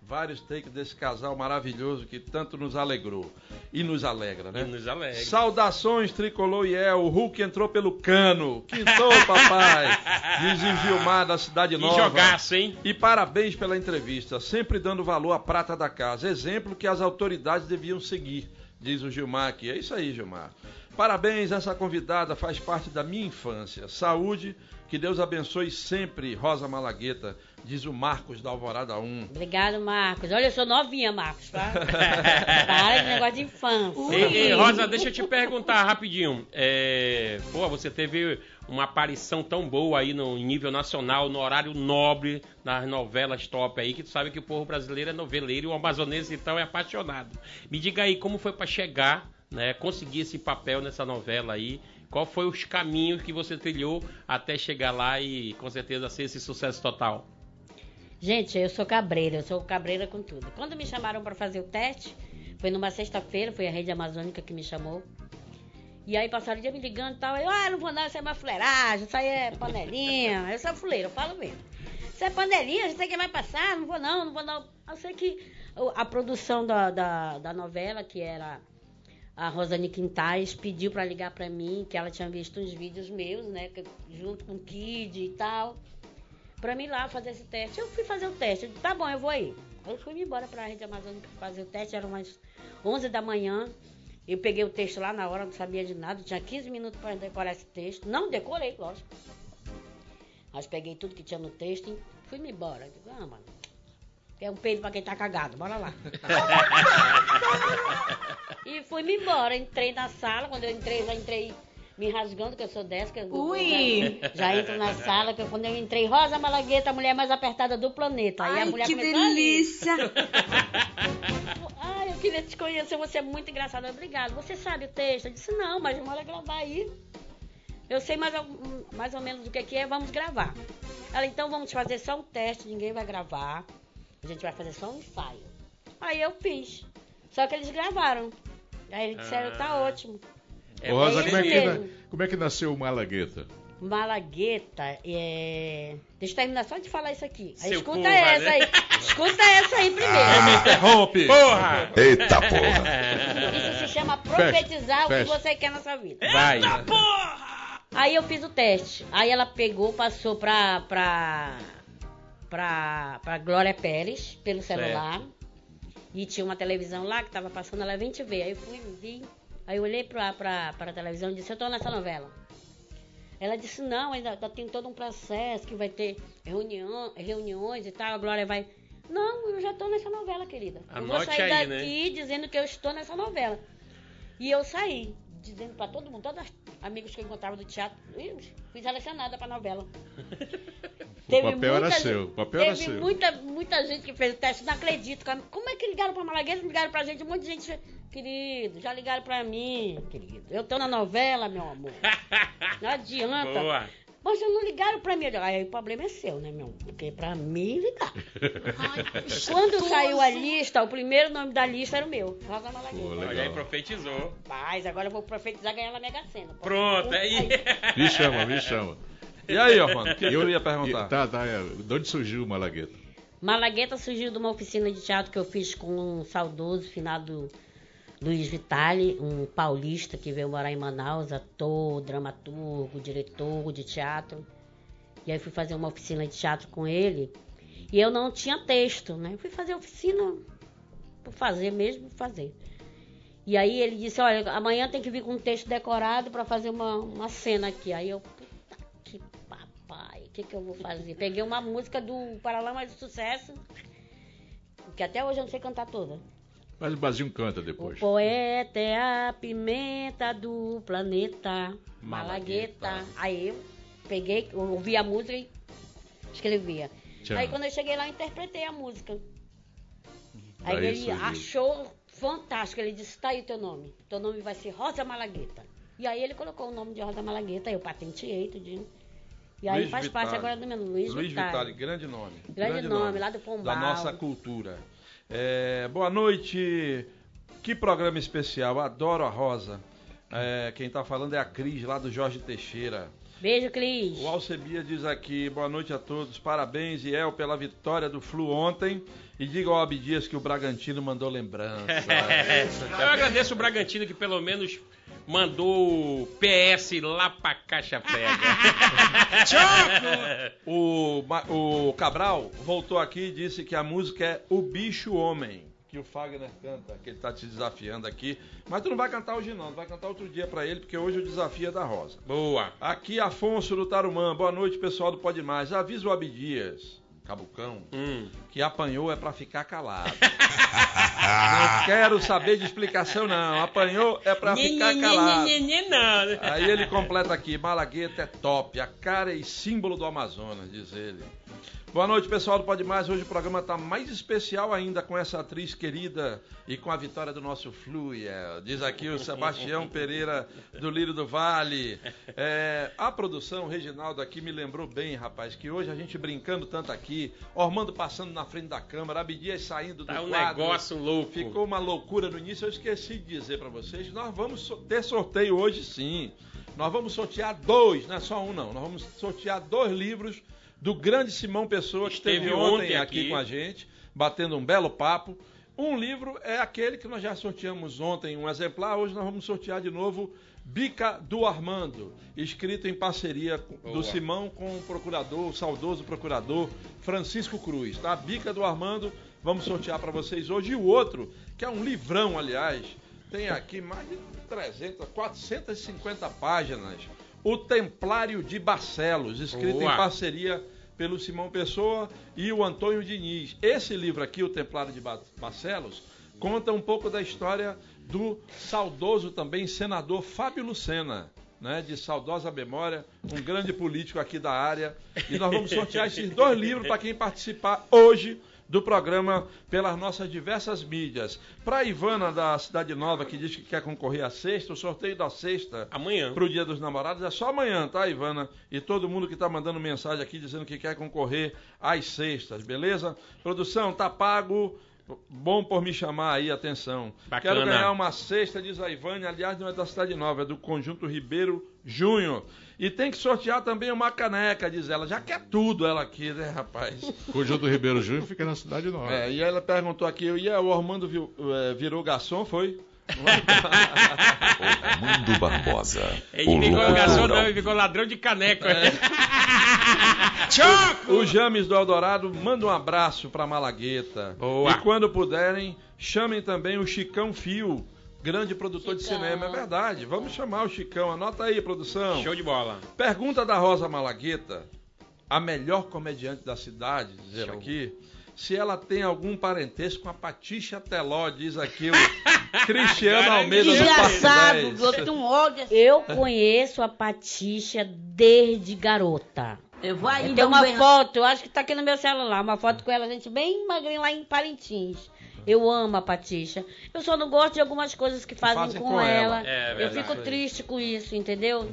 vários takes desse casal maravilhoso que tanto nos alegrou. E nos alegra, né? E nos alegra. Saudações, Tricolor e El. O Hulk entrou pelo cano. Quintou, papai. Diz o Gilmar da Cidade Que Nova. jogaço, hein? E parabéns pela entrevista, sempre dando valor à prata da casa. Exemplo que as autoridades deviam seguir, diz o Gilmar aqui. É isso aí, Gilmar. Parabéns, essa convidada faz parte da minha infância. Saúde, que Deus abençoe sempre, Rosa Malagueta, diz o Marcos da Alvorada 1. Obrigado, Marcos. Olha, eu sou novinha, Marcos, tá? Para de negócio de infância. Rosa, deixa eu te perguntar rapidinho. É, pô, você teve uma aparição tão boa aí no nível nacional, no horário nobre, nas novelas top aí, que tu sabe que o povo brasileiro é noveleiro e o amazonense então é apaixonado. Me diga aí como foi pra chegar, né, conseguir esse papel nessa novela aí. Qual foi os caminhos que você trilhou até chegar lá e com certeza ser esse sucesso total? Gente, eu sou cabreira, eu sou cabreira com tudo. Quando me chamaram para fazer o teste, foi numa sexta-feira, foi a Rede Amazônica que me chamou. E aí passaram o dia me ligando e tal. Eu, ah, não vou não, isso é uma fuleiragem, isso aí é panelinha. Eu sou fuleira, eu falo mesmo. Isso é panelinha, a gente tem que vai passar, não vou não, não vou não. Eu sei que a produção da, da, da novela, que era a Rosane Quintais, pediu para ligar para mim, que ela tinha visto uns vídeos meus, né, junto com o Kid e tal pra mim lá fazer esse teste. Eu fui fazer o teste. Eu disse, tá bom, eu vou aí. Eu fui embora pra Rede Amazônica fazer o teste. Eram umas 11 da manhã. Eu peguei o texto lá na hora, não sabia de nada. Tinha 15 minutos para decorar esse texto. Não decorei, lógico. Mas peguei tudo que tinha no texto e fui me embora. Eu digo, ah, mano. É um peido pra quem tá cagado, bora lá. e fui me embora. Entrei na sala. Quando eu entrei, já entrei me rasgando, que eu sou dessa. Que eu- Ui! Já, já entro na sala, que eu- quando eu entrei, Rosa Malagueta, a mulher mais apertada do planeta. Aí a Ai, mulher que delícia! Ai, eu queria te conhecer, você é muito engraçada. Obrigada. Você sabe o texto? Eu disse, não, mas bora gravar aí. Eu sei mais, ou- mais ou menos o que, que é, vamos gravar. Ela, então vamos fazer só um teste, ninguém vai gravar. A gente vai fazer só um ensaio. Aí eu fiz. Só que eles gravaram. Aí eles disseram, tá Ah. ótimo. É, Rosa, como é, que, na- como é que nasceu o Malagueta? Malagueta é. Deixa eu terminar só de falar isso aqui. Aí Seu escuta porra, essa né? aí. Escuta essa aí primeiro. Me interrompe! Porra! Eita porra! Isso se chama profetizar o que fecha. você quer na sua vida. Vai! Aí eu fiz o teste. Aí ela pegou, passou pra. pra. Pra, pra Glória Pérez pelo celular. E tinha uma televisão lá que tava passando, ela vem te ver. Aí eu fui, vi. Aí eu olhei pra, pra, pra televisão e disse, eu tô nessa novela. Ela disse, não, ainda ainda tem todo um processo que vai ter reunião, reuniões e tal, a Glória vai. Não, eu já tô nessa novela, querida. eu vou Anote sair aí, né? daqui dizendo que eu estou nessa novela. E eu saí, dizendo pra todo mundo, todos os amigos que eu encontrava do teatro, "Ih, fui selecionada pra novela. O papel era seu, o papel era teve seu. Muita, muita gente que fez o teste, não acredito. Como é que ligaram pra Malagueta, ligaram pra gente, um monte de gente. Querido, já ligaram pra mim, querido. Eu tô na novela, meu amor. Não adianta. Boa! Mas não ligaram pra mim. Eu digo, Aí o problema é seu, né, meu? Porque pra mim ligar. Quando saiu a lista, o primeiro nome da lista era o meu, Rosa. Olha aí, profetizou. Mas agora eu vou profetizar ganhar na Mega Sena. Pronto, é aí. Me chama, me chama. E aí, Orlando, o que eu ia perguntar? E- Tá, tá. é, De onde surgiu o Malagueta? Malagueta surgiu de uma oficina de teatro que eu fiz com um saudoso finado Luiz Vitale, um paulista que veio morar em Manaus, ator, dramaturgo, diretor de teatro. E aí fui fazer uma oficina de teatro com ele. E eu não tinha texto, né? Fui fazer oficina por fazer mesmo, fazer. E aí ele disse, olha, amanhã tem que vir com um texto decorado para fazer uma, uma cena aqui. Aí eu, puta que papai, o que, que eu vou fazer? Peguei uma música do Paralama Mais do Sucesso, que até hoje eu não sei cantar toda. Mas o Basinho canta O depois. poeta é a pimenta do planeta Malagueta. Malagueta. Aí eu peguei, eu ouvi a música e escrevia. Tchau. Aí quando eu cheguei lá, eu interpretei a música. Aí Daí ele achou fantástico. Ele disse: tá aí teu nome. Teu nome vai ser Rosa Malagueta. E aí ele colocou o nome de Rosa Malagueta, eu patenteei tudinho. E aí Luiz faz parte Vitale. agora do meu nome, Luiz, Luiz Vitale. Vitale, grande nome. Grande nome, lá do Pombal. Da nossa cultura. É, boa noite. Que programa especial. Adoro a Rosa. É, quem tá falando é a Cris, lá do Jorge Teixeira. Beijo, Cris. O Alcebia diz aqui, boa noite a todos, parabéns, Iel, pela vitória do Flu ontem. E diga ao Abdias que o Bragantino mandou lembrança. Eu agradeço o Bragantino que pelo menos mandou o PS lá pra caixa prega. o, Ma- o Cabral voltou aqui e disse que a música é O Bicho Homem, que o Fagner canta, que ele tá te desafiando aqui. Mas tu não vai cantar hoje não, tu vai cantar outro dia pra ele, porque hoje o desafio é da Rosa. Boa. Aqui Afonso do Tarumã, boa noite pessoal do Pode Mais. Avisa o Abdias, Cabucão, Hum. que apanhou é pra ficar calado. não quero saber de explicação não, apanhou é pra ficar calado. Aí ele completa aqui, Malagueta é top, a cara e símbolo do Amazonas, diz ele. Boa noite, pessoal do Pode Mais. Hoje o programa está mais especial ainda com essa atriz querida e com a vitória do nosso Fluia. Diz aqui o Sebastião Pereira do Lírio do Vale. É, a produção, Reginaldo aqui me lembrou bem, rapaz, que hoje a gente brincando tanto aqui, Ormando passando na frente da câmera, Abdias saindo do Tá um quadro. negócio louco. Ficou uma loucura no início. Eu esqueci de dizer para vocês. Nós vamos ter sorteio hoje, sim. Nós vamos sortear dois, não é só um, não. Nós vamos sortear dois livros do grande Simão Pessoa, que esteve Esteve ontem ontem aqui. aqui. com a gente, batendo um belo papo. Um livro é aquele que nós já sorteamos ontem, um exemplar. Hoje nós vamos sortear de novo Bica do Armando, escrito em parceria Boa. do Simão com o procurador, o saudoso procurador Francisco Cruz, tá? Bica do Armando, vamos sortear para vocês hoje. E o outro, que é um livrão, aliás, tem aqui mais de 300, 450 páginas. O Templário de Barcelos, escrito Boa. em parceria pelo Simão Pessoa e o Antônio Diniz. Esse livro aqui, O Templário de Ba- Barcelos, conta um pouco da história do saudoso também senador Fábio Lucena. Né, de saudosa memória, um grande político aqui da área. E nós vamos sortear esses dois livros para quem participar hoje do programa pelas nossas diversas mídias. Para Ivana da Cidade Nova, que diz que quer concorrer à sexta, o sorteio da sexta Amanhã. para o Dia dos Namorados é só amanhã, tá, Ivana? E todo mundo que está mandando mensagem aqui dizendo que quer concorrer às sextas, beleza? Produção, tá pago. Bom por me chamar aí, atenção. Bacana. Quero ganhar uma cesta, diz a Ivane, aliás, não é da Cidade Nova, é do Conjunto Ribeiro Júnior. E tem que sortear também uma caneca, diz ela. Já quer tudo ela aqui, né, rapaz? Conjunto Ribeiro Júnior fica na Cidade Nova. É, e ela perguntou aqui, e aí, o Armando viu- eh, virou garçom, foi? Armando Barbosa. Ele o ficou garçom, não, ele ficou ladrão de caneco. O James do Eldorado manda um abraço pra Malagueta. Boa. E quando puderem, chamem também o Chicão Fio, grande produtor de Chicão. cinema. É verdade. Vamos chamar o Chicão. Anota aí, produção. Show de bola. Pergunta da Rosa Malagueta, a melhor comediante da cidade, diz Show. aqui, se ela tem algum parentesco com a Patixa Teló, diz aqui o Cristiano Almeida do Desgraçado, Parque eu 10. tenho um ódio. Eu conheço a Patixa desde garota. Eu vou aí Tem um uma foto, eu acho que tá aqui no meu celular, uma foto com ela, gente, bem magrinha lá em Parintins. Eu amo a Patixa. Eu só não gosto de algumas coisas que fazem, fazem com, com ela. ela. É, eu verdade. fico triste com isso, entendeu?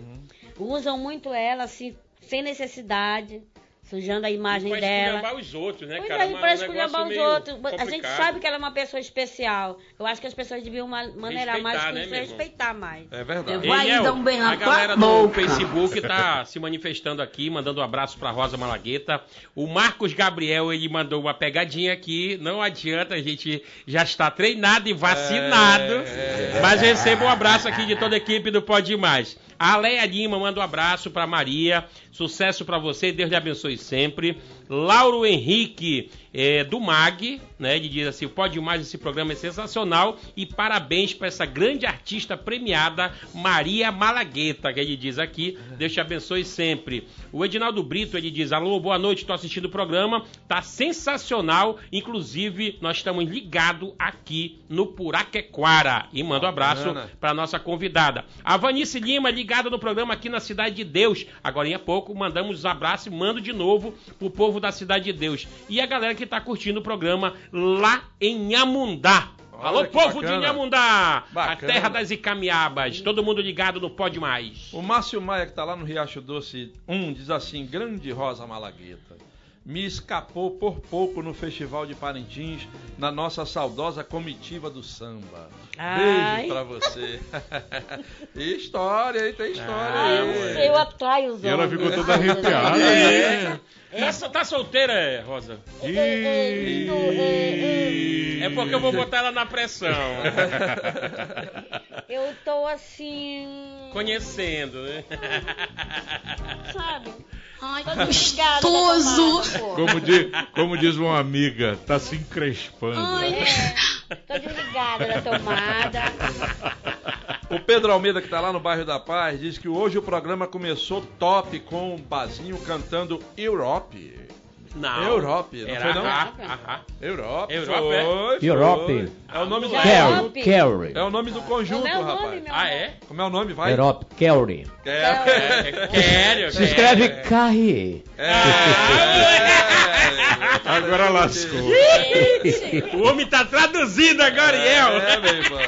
Usam muito ela, assim, sem necessidade, sujando a imagem Vai dela. esculhambar os outros, né, Pois cara? é, para um esculhambar os outros. A gente complicado. sabe que ela é uma pessoa especial. Eu acho que as pessoas deviam ma- maneirar mais Respeitar, com né, isso, respeitar mais. É verdade. Eu vou aí dar um bem na a galera tua do boca. Facebook tá se manifestando aqui, mandando um abraço pra Rosa Malagueta. O Marcos Gabriel, ele mandou uma pegadinha aqui. Não adianta, a gente já está treinado e vacinado. É. Mas receba um abraço aqui de toda a equipe do Pode Mais. A Leia Lima manda um abraço pra Maria. Sucesso pra você, Deus lhe abençoe sempre. Lauro Henrique, eh, do MAG, né? Ele diz assim: Pode Mais, esse programa é sensacional. E parabéns para essa grande artista premiada, Maria Malagueta, que ele diz aqui. Deus te abençoe sempre. O Edinaldo Brito, ele diz: Alô, boa noite, estou assistindo o programa. Tá sensacional. Inclusive, nós estamos ligados aqui no Puraquequara. E manda um abraço para nossa convidada. A Vanice Lima, ligada no programa aqui na Cidade de Deus. Agora em pouco mandamos os abraços e mando de novo pro povo da Cidade de Deus. E a galera que tá curtindo o programa lá em Amundá. Olha Alô, povo bacana. de Inhamundá! A Bacana. terra das Icamiabas. Todo mundo ligado no Pode Mais. O Márcio Maia, que está lá no Riacho Doce 1, diz assim: Grande Rosa Malagueta. Me escapou por pouco no Festival de Parintins, na nossa saudosa comitiva do samba. Ai. Beijo pra você. E história, hein? Tem história Ai, aí. eu eu atraio os E ela homens. ficou toda arrepiada. É. Tá, tá solteira, Rosa? É, é, é, é, É porque eu vou botar ela na pressão. é, Eu tô assim. Conhecendo, né? Sabe? Ai, gostoso. Como, di- como diz uma amiga, tá se encrespando. Ai, É, tô desligada da tomada. O Pedro Almeida, que tá lá no bairro da Paz, diz que hoje o programa começou top com o Bazinho cantando Europe. Não. Europe, não Era foi não? ahá. Europe. Europe, foi, é? foi. Europe. É o nome do Carry, conjunto. Carry. É o nome do conjunto, é rapaz. Ah, é? Como é o nome? Vai. Europe, Carry. É. É, Se escreve Carry. É. Agora lascou. O homem tá traduzindo agora, Ariel. É, meu irmão.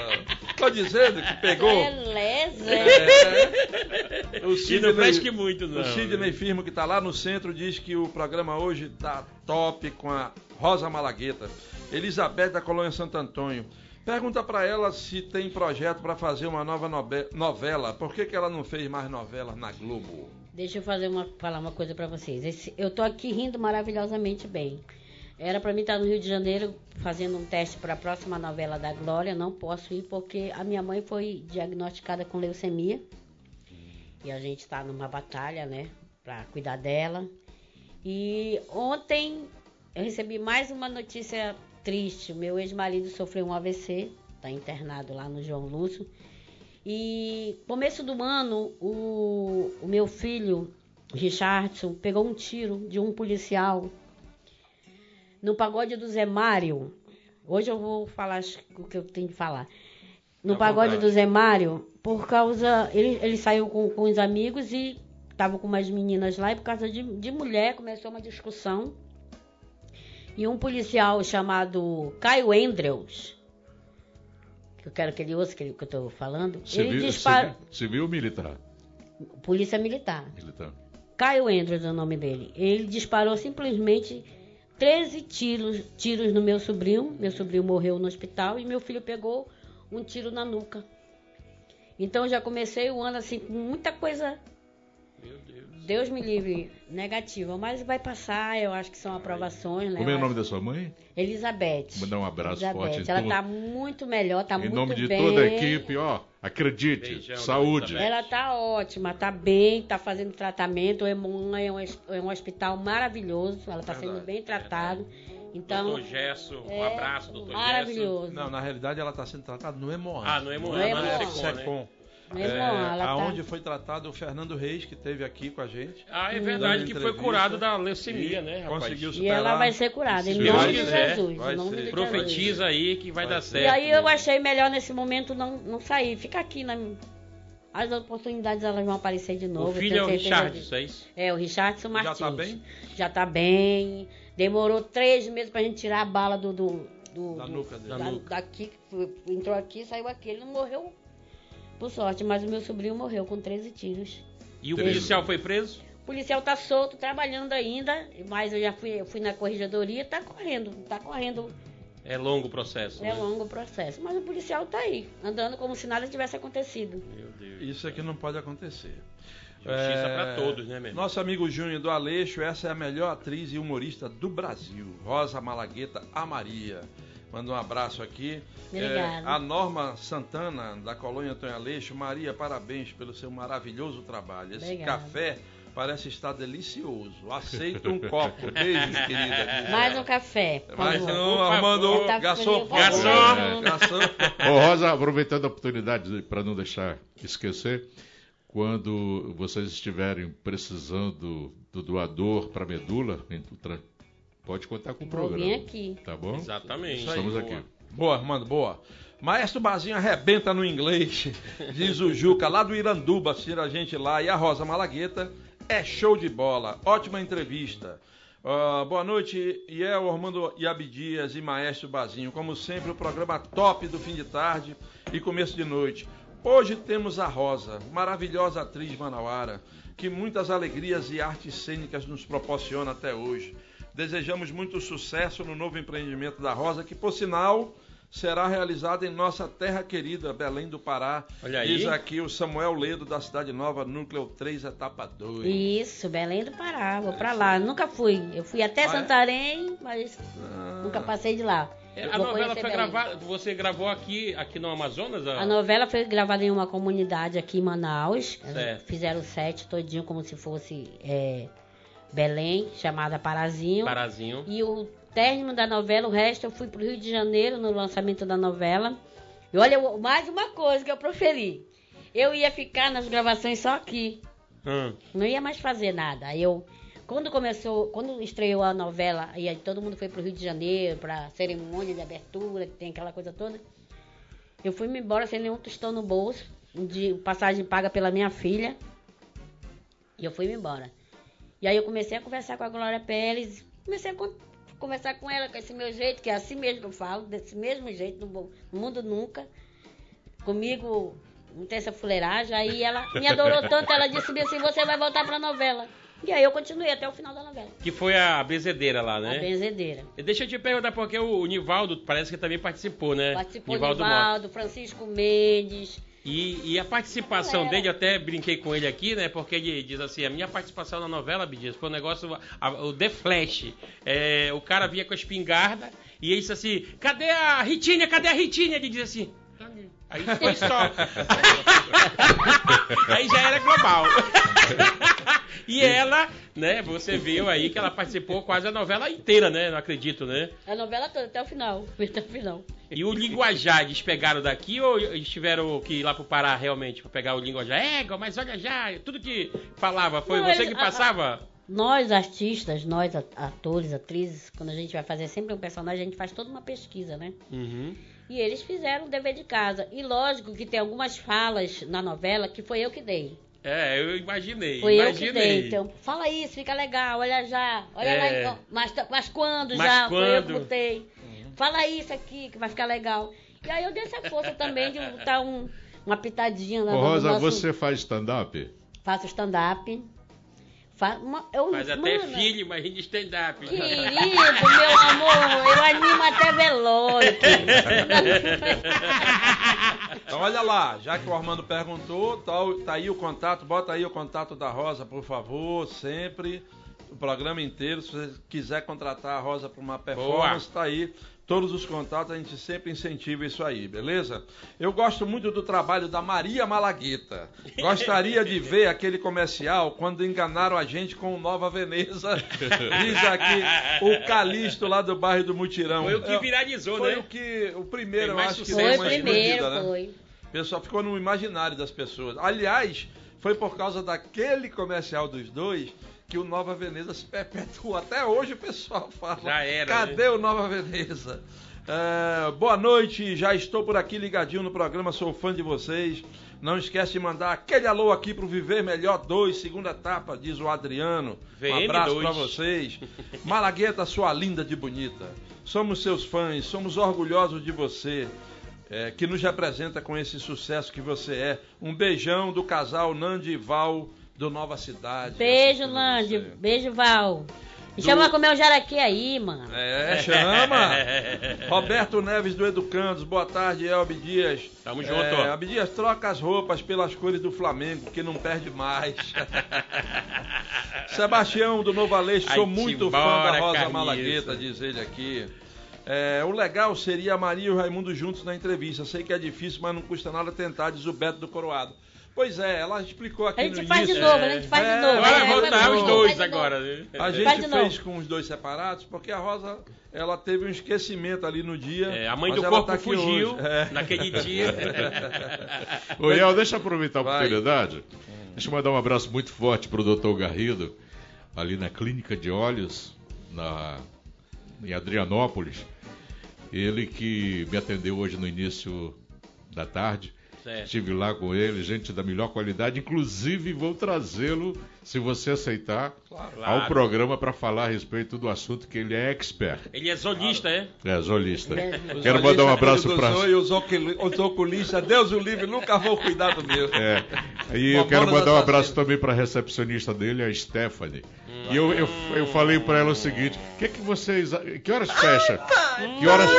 Tô dizendo que pegou. Beleza. É. O E não pesque muito, não. O Sidney Firmo, que tá lá no centro, diz que o programa hoje tá top com a Rosa Malagueta. Elizabeth da Colônia Santo Antônio. Pergunta pra ela se tem projeto pra fazer uma nova novela. Por que, que ela não fez mais novela na Globo? Deixa eu fazer uma, falar uma coisa pra vocês. Esse- eu tô aqui rindo maravilhosamente bem. Era pra mim estar no Rio de Janeiro fazendo um teste para a próxima novela da Glória. Não posso ir porque a minha mãe foi diagnosticada com leucemia. E a gente está numa batalha, né, para cuidar dela. E ontem eu recebi mais uma notícia triste. Meu ex-marido sofreu um AVC, está internado lá no João Lúcio. E começo do ano, o, o meu filho, Richardson, pegou um tiro de um policial no pagode do Zé Mário. Hoje eu vou falar o que eu tenho que falar. No À pagode vontade. do Zé Mário, por causa. Ele, ele saiu com, com os amigos e tava com umas meninas lá, e por causa de, de mulher começou uma discussão. E um policial chamado Caio Andrews, que eu quero que ele ouça que, ele- que eu tô falando, ele Civil, disparou. civil, civil ou militar? Polícia Militar. Militar. Caio Andrews é o nome dele. Ele disparou simplesmente 13 tiros, tiros no meu sobrinho. Meu sobrinho morreu no hospital e meu filho pegou um tiro na nuca. Então já comecei o ano assim com muita coisa. Deus me livre, negativa, mas vai passar, eu acho que são aprovações, né? Como é o nome da sua mãe? Elizabeth. Mandar um abraço Elizabeth. forte em Ela todo- tá muito melhor, tá em muito nome de bem. toda a equipe, ó, acredite, Beijão, saúde. Ela tá ótima, tá bem, tá fazendo tratamento. O Emon é um, é um hospital maravilhoso, ela tá sendo bem tratada. Então, Doutor Gesso, um É, abraço, doutor Gesso. maravilhoso. Não, na realidade ela está sendo tratada no Hemoan. Ah, no Hemoan, No no Secom, né? Meu É, tá- aonde foi tratado o Fernando Reis, que esteve aqui com a gente. Ah, é verdade que foi curado da leucemia, né, rapaz? Conseguiu E superar. ela vai ser curada, em Se nome de Jesus. vai em nome de. Profetiza aí que vai, Vai dar certo. E aí eu achei melhor nesse momento não, não sair. Fica aqui na. As oportunidades elas vão aparecer de novo. O filho é o certeza Richard, disso. isso é isso? É, o Richardson Já Martins. tá bem? Já tá bem. Demorou três meses pra gente tirar a bala do. do, do- Da do- nuca dele. da- Da nuca. daqui, entrou aqui, saiu aqui. Ele não morreu por sorte, mas o meu sobrinho morreu com 13 tiros. E o Três. policial foi preso? O policial tá solto, trabalhando ainda, mas eu já fui, eu fui na corregedoria, tá correndo, tá correndo. É longo o processo. É né? longo o processo. Mas o policial tá aí, andando como se nada tivesse acontecido. Meu Deus. Isso aqui não pode acontecer. Justiça É, pra todos, né, meu? Nosso amigo Júnior do Aleixo, essa é a melhor atriz e humorista do Brasil. Rosa Malagueta, a Maria. Manda um abraço aqui. Obrigada. a Norma Santana, da Colônia Antônio Aleixo. Maria, parabéns pelo seu maravilhoso trabalho. Esse Obrigada. café parece estar delicioso. Aceita um copo. Beijos, querida. diz Mais ela. um café. Mais favor. um, Armando. Tá Garçom. Garçom. Garçom. Ô, Rosa, aproveitando a oportunidade para não deixar esquecer, quando vocês estiverem precisando do doador para medula, entra- pode contar com o Vou programa. vir aqui. Tá bom? Exatamente. Estamos boa. aqui. Boa, Armando, boa. Maestro Bazinho arrebenta no inglês, diz o Juca, lá do Iranduba, assistir a gente lá. E a Rosa Malagueta é show de bola, ótima entrevista. Ah, boa noite, Iel, Armando e Abdias e Maestro Bazinho. Como sempre, o programa top do fim de tarde e começo de noite. Hoje temos a Rosa, maravilhosa atriz manauara, que muitas alegrias e artes cênicas nos proporciona até hoje. Desejamos muito sucesso no novo empreendimento da Rosa, que por sinal será realizado em nossa terra querida, Belém do Pará. Olha aí. Diz aqui o Samuel Ledo, da Cidade Nova, Núcleo 3, etapa 2. Isso, Belém do Pará, vou pra lá. Nunca fui. Eu fui até Ah, é? Santarém, mas nunca passei de lá. É, Eu A vou novela foi Belém. gravada. Você gravou aqui, aqui no Amazonas? A novela foi gravada em uma comunidade aqui em Manaus. Certo. Fizeram o set todinho como se fosse é, Belém, chamada Parazinho. Parazinho. E o término da novela, o resto eu fui pro Rio de Janeiro no lançamento da novela. E olha, mais uma coisa que eu proferi. Eu ia ficar nas gravações só aqui. Hum. Não ia mais fazer nada. Aí eu, quando começou, quando estreou a novela, e aí todo mundo foi pro Rio de Janeiro pra cerimônia de abertura, que tem aquela coisa toda. Eu fui me embora sem nenhum tostão no bolso, de passagem paga pela minha filha. E eu fui me embora. E aí eu comecei a conversar com a Glória Pérez, comecei a con- conversar com ela com esse meu jeito, que é assim mesmo que eu falo, desse mesmo jeito, no mundo nunca. Comigo não tem essa fuleiragem. Aí ela me adorou tanto, ela disse assim, você vai voltar pra novela. E aí eu continuei até o final da novela. Que foi a benzedeira lá, né? A benzedeira. E Deixa eu te perguntar, porque o, Nivaldo parece que também participou, né? Participou Nivaldo Nivaldo. Francisco Mendes. E, e a participação Galera. dele, eu até brinquei com ele aqui, né? Porque ele diz assim: a minha participação na novela, Bidias, foi um negócio, a- o The Flash. É, o cara vinha com a espingarda e ele disse assim: cadê a Ritinha? Cadê a Ritinha? Ele diz assim. Aí foi só. aí já era global. e ela, né, você viu aí que ela participou quase a novela inteira, né? Não acredito, né? A novela toda, até o final. Até o final. E o linguajar, eles pegaram daqui ou eles tiveram que ir lá pro Pará realmente pra pegar o linguajar? Égua, mas olha já, tudo que falava, foi Não, você eles- que passava? Nós, artistas, nós, a- atores, atrizes, quando a gente vai fazer sempre um personagem, a gente faz toda uma pesquisa, né? Uhum. E eles fizeram o dever de casa. E lógico que tem algumas falas na novela que foi eu que dei. É, eu imaginei, Foi eu imaginei. que dei. Então, fala isso, fica legal, olha já. Olha É. lá, mas, mas quando Mas já? Foi eu que quando? botei. Fala isso aqui, que vai ficar legal. E aí eu dei essa força também de botar um, uma pitadinha na Ô, Rosa, nosso- você faz stand-up? Faço stand-up. Fa... uma- eu, Faz até mano, filho, imagina de stand-up. Querido, meu amor, eu animo até velório. Então olha lá, já que o Armando perguntou, tá, tá aí o contato, bota aí o contato da Rosa, por favor, sempre. O programa inteiro, se você quiser contratar a Rosa para uma performance, tá aí. Todos os contatos, a gente sempre incentiva isso aí, beleza? Eu gosto muito do trabalho da Maria Malagueta. Gostaria de ver aquele comercial quando enganaram a gente com o Nova Veneza. Diz aqui o Calixto lá do bairro do Mutirão. Foi o que É, viralizou, foi né? o que o primeiro, eu acho que Foi uma primeiro, explodida, né? foi. O pessoal ficou no imaginário das pessoas. Aliás, foi por causa daquele comercial dos dois que o Nova Veneza se perpetuou. Até hoje o pessoal fala. Já era, Cadê né? o Nova Veneza? É, boa noite, já estou por aqui ligadinho no programa, sou fã de vocês. Não esquece de mandar aquele alô aqui pro Viver Melhor 2, segunda etapa, diz o Adriano. Um VM2. abraço pra vocês. Malagueta, sua linda de bonita. Somos seus fãs, somos orgulhosos de você. é, que nos representa com esse sucesso que você é. Um beijão do casal Nandi e Val do Nova Cidade. Beijo, assistindo Lande. Beijo, Val. Me Do- chama pra comer um jaraqui aí, mano. É, chama. Roberto Neves do Educandos, boa tarde, Elbe Dias. Tamo É, junto. Elbe Dias, troca as roupas pelas cores do Flamengo, que não perde mais. Sebastião do Novo Aleixo, sou muito fã embora, da Rosa Carniça. Malagueta, diz ele aqui. É, o legal seria a Maria e o Raimundo juntos na entrevista. Sei que é difícil, mas não custa nada tentar, diz o Beto do Coroado. Pois é, ela explicou aqui A gente faz de início. novo, a gente faz É, de novo. Agora É, voltar faz de os dois de agora. né? A gente de fez com os dois separados, porque a Rosa, ela teve um esquecimento ali no dia. É, a mãe mas do ela corpo tá fugiu. É. naquele dia. Ô, deixa eu aproveitar a Vai. oportunidade. Deixa eu mandar um abraço muito forte pro doutor Garrido, ali na Clínica de Olhos, na, em Adrianópolis. Ele que me atendeu hoje no início da tarde. Certo. Estive lá com ele, gente da melhor qualidade. Inclusive, vou trazê-lo, se você aceitar, ao Claro. programa para falar a respeito do assunto que ele é expert. Ele é zolista, é? É, zolista. É. Quero mandar um olhistas abraço para. Zóio, os, os oculistas, Deus o livre, nunca vou cuidar do meu. É. E eu quero mandar um abraço também para a recepcionista dele, a Stephanie. E eu, eu, eu falei pra ela o seguinte: que que vocês. Que horas fecha? Que horas,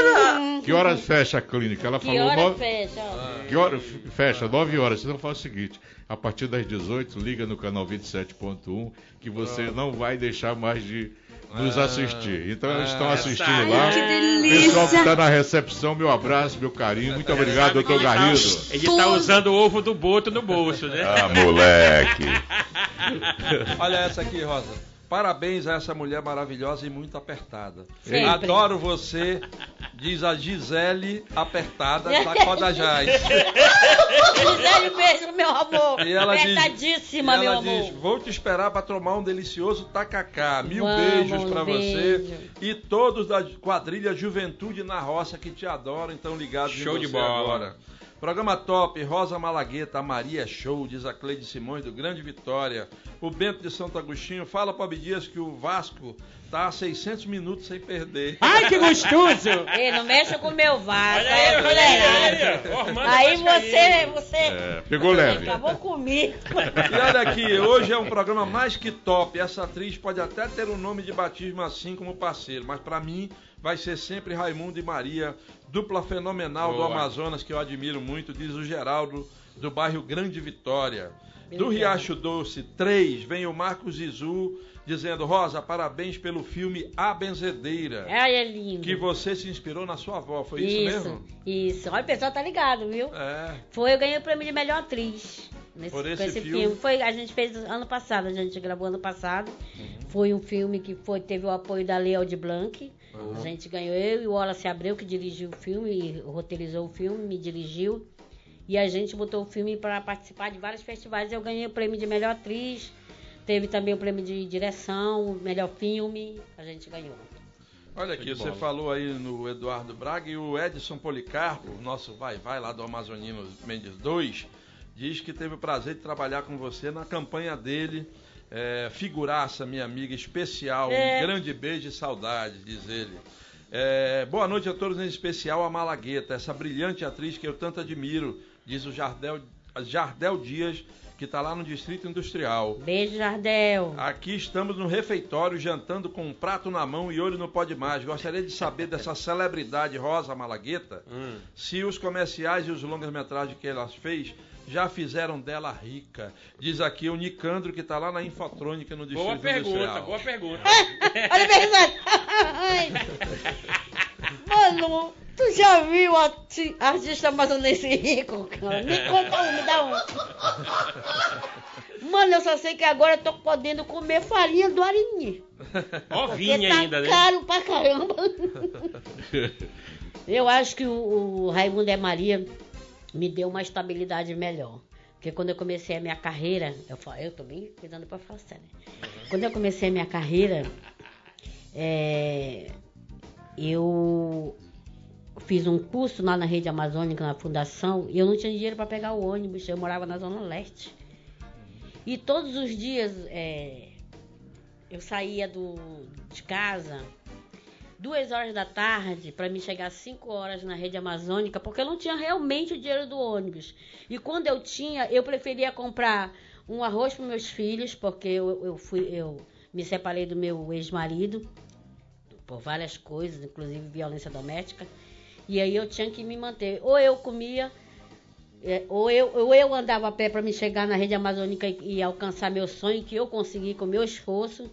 que horas fecha a clínica? Ela Que falou hora nove- fecha? ó? que hora fecha? 9 horas. Então faz o seguinte: a partir das 18, liga no canal 27.1 que você não vai deixar mais de nos Ah. assistir. Então eles estão Ah. assistindo Ai, lá. que delícia. Pessoal que está na recepção, meu abraço, meu carinho. Muito obrigado, que doutor ele tá- Garrido. Ele tá usando o ovo do boto no bolso, né? Ah, moleque. Olha essa aqui, Rosa. Parabéns a essa mulher maravilhosa e muito apertada. Sempre. Adoro você, diz a Gisele apertada da Codajás. Gisele, beijo, meu amor. E ela diz, Apertadíssima, e meu ela amor. diz, vou te esperar para tomar um delicioso tacacá. Mil Vamos, beijos um para beijo. você e todos da quadrilha Juventude na Roça que te adoram, então ligados em Show de você bola. agora. Programa top, Rosa Malagueta, a Maria é show, diz a Cleide Simões do Grande Vitória. O Bento de Santo Agostinho fala para Abdias que o Vasco tá a 600 minutos sem perder. Ai, que gostoso! Ei, não mexa com o meu vaso. Olha aí, é aí, aí. Aí mais você, você É, pegou leve. acabou comigo. E olha aqui, hoje é um programa mais que top. Essa atriz pode até ter o nome de batismo assim como parceiro, mas pra mim vai ser sempre Raimundo e Maria, dupla fenomenal do Boa. Amazonas que eu admiro muito, diz o Geraldo do bairro Grande Vitória. Do. Riacho Doce 3, vem o Marcos Izu dizendo: Rosa, parabéns pelo filme A Benzedeira. Ai, é lindo. Que você se inspirou na sua avó, foi isso, isso, mesmo? isso. Olha, o pessoal tá ligado, viu? É. Foi, eu ganhei o prêmio de melhor atriz. Nesse, Por esse esse filme. filme. Foi, a gente fez ano passado, a gente gravou ano passado. Uhum. Foi um filme que foi, teve o apoio da Leo de Blanc. A gente ganhou, eu e o Wallace Abreu, que dirigiu o filme, e roteirizou o filme, me dirigiu. E a gente botou o filme para participar de vários festivais. Eu ganhei o prêmio de melhor atriz. Teve também o prêmio de direção, melhor filme. A gente ganhou. Olha aqui, você falou aí no Eduardo Braga e o Edson Policarpo, nosso vai-vai lá do Amazonino Mendes 2, diz que teve o prazer de trabalhar com você na campanha dele. É, figuraça, minha amiga especial. É. Um grande beijo e saudade, diz ele. É, boa noite a todos, em especial a Malagueta, essa brilhante atriz que eu tanto admiro, diz o Jardel, Jardel Dias, que está lá no Distrito Industrial. Beijo, Jardel. Aqui estamos no refeitório, jantando com um prato na mão e olho no pode mais. Gostaria de saber dessa celebridade Rosa Malagueta, Hum. se os comerciais e os longas-metragens que ela fez já fizeram dela rica. Diz aqui o Nicandro, que está lá na Infotrônica no Distrito Boa pergunta, Industrial. boa pergunta. Olha a verdade. Ai. Mano, tu já viu a arti- artista amazonense rico, cara? Me conta um, me dá um. Mano, eu só sei que agora eu tô podendo comer farinha do Arini. Ó, Porque vinha tá ainda, né? caro pra caramba. Eu acho que o, o Raimundo e a Maria me deu uma estabilidade melhor. Porque quando eu comecei a minha carreira, eu, fa- eu tô bem cuidando pra falar sério. Quando eu comecei a minha carreira, é, eu fiz um curso lá na rede amazônica, na fundação, e eu não tinha dinheiro para pegar o ônibus, eu morava na Zona Leste. E todos os dias é, eu saía do, de casa duas horas da tarde para me chegar às 5 horas na rede amazônica, porque eu não tinha realmente o dinheiro do ônibus. E quando eu tinha, eu preferia comprar um arroz para meus filhos, porque eu, eu fui, eu me separei do meu ex-marido por várias coisas, inclusive violência doméstica. E aí eu tinha que me manter. Ou eu comia, é, ou, eu, ou eu andava a pé para me chegar na rede amazônica e, e alcançar meu sonho, que eu consegui com meu esforço.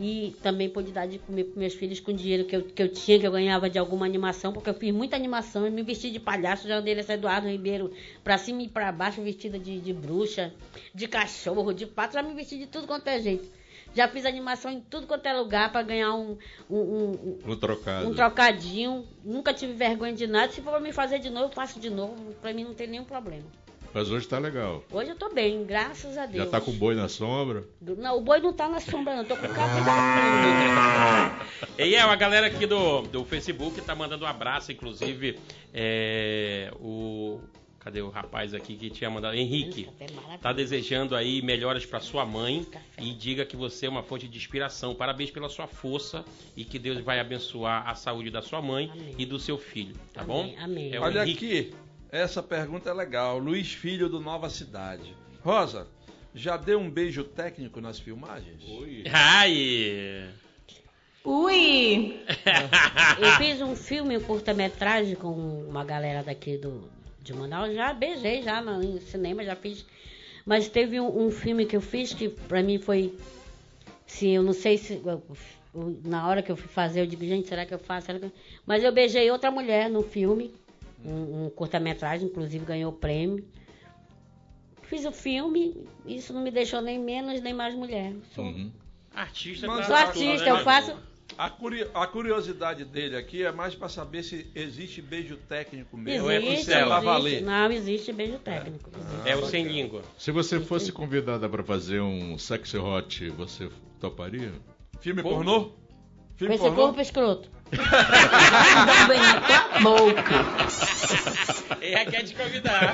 E também pude dar de comer para meus filhos com dinheiro que eu, que eu tinha, que eu ganhava de alguma animação, porque eu fiz muita animação. Eu me vesti de palhaço, já andei nesse Eduardo Ribeiro pra cima e pra baixo, vestida de, de bruxa, de cachorro, de pato, já me vesti de tudo quanto é jeito. Já fiz animação em tudo quanto é lugar para ganhar um, um, um, Um trocado. um trocadinho. Nunca tive vergonha de nada. Se for pra me fazer de novo, eu faço de novo. Pra mim não tem nenhum problema. Mas hoje tá legal. Hoje eu tô bem, graças a Deus. Já tá com boi na sombra. Não, o boi não tá na sombra, não. Tô com capa E é, a galera aqui do, do Facebook tá mandando um abraço, inclusive é, o. Cadê o rapaz aqui que tinha mandado? Henrique. Tá desejando aí melhoras para sua mãe e diga que você é uma fonte de inspiração. Parabéns pela sua força e que Deus vai abençoar a saúde da sua mãe e do seu filho, tá bom? Amém. É o Olha Henrique. aqui, essa pergunta é legal. Luiz Filho do Nova Cidade. Rosa, já deu um beijo técnico nas filmagens? Ai! Ui! Eu fiz um filme, um curta-metragem com uma galera daqui do, de Manaus. Já beijei já no em cinema, já fiz. Mas teve um, um filme que eu fiz que pra mim foi. Sim, eu não sei se. eu- na hora que eu fui fazer, eu digo, gente, será que eu faço? Será que eu-" Mas eu beijei outra mulher no filme. Um, um curta-metragem, inclusive ganhou o prêmio. Fiz o filme, isso não me deixou nem menos nem mais mulher. Sou, Uhum. Artista Mas sou tá artista, né, eu faço. A, curi- a curiosidade dele aqui é mais para saber se existe beijo técnico mesmo. é com Existe, valer. existe. Não, existe beijo técnico. existe. É o sem língua. Se você fosse convidada para fazer um sexy hot, você toparia? Filme pornô? Com Filme esse pornô? corpo escroto. Boca. É quer te convidar.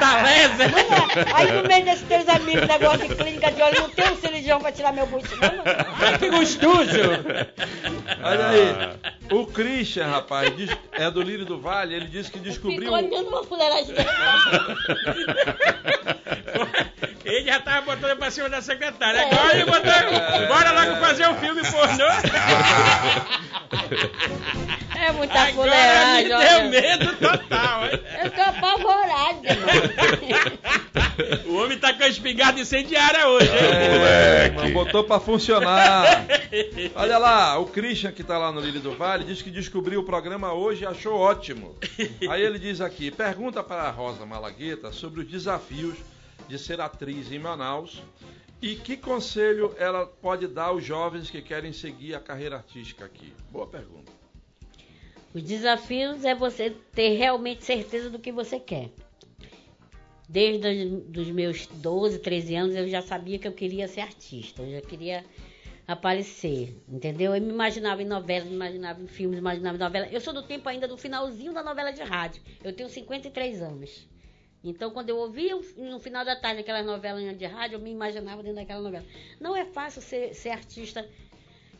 tá lesa? Aí no meio desses teus amigos, negócio de clínica de olho, não tem um cirurgião pra tirar meu bucho, não? Ai, que gostoso! Olha aí. O Christian, rapaz, diz- é do Lírio do Vale, ele disse que descobriu. Ficou olhando uma fuleiragem dele. Ele já tava botando pra cima da secretária. Agora ele botou. Bora logo fazer um filme pornô. É muita Agora me fuleiragem, deu olha. medo total. hein? Eu tô apavorada, mano. O homem tá com a espingarda incendiária hoje, hein? É, irmão, botou pra funcionar. Olha lá, o Christian que tá lá no Lírio do Vale diz que descobriu o programa hoje e achou ótimo. Aí ele diz aqui: pergunta para a Rosa Malagueta sobre os desafios de ser atriz em Manaus e que conselho ela pode dar aos jovens que querem seguir a carreira artística aqui. Boa pergunta. Os desafios é você ter realmente certeza do que você quer. Desde os meus 12, 13 anos eu já sabia que eu queria ser artista, eu já queria aparecer, entendeu? Eu me imaginava em novelas, me imaginava em filmes, me imaginava em novela. Eu sou do tempo ainda do finalzinho da novela de rádio. Eu tenho 53 anos. Então, quando eu ouvia no final da tarde aquelas novelas de rádio, eu me imaginava dentro daquela novela. Não é fácil ser, ser artista,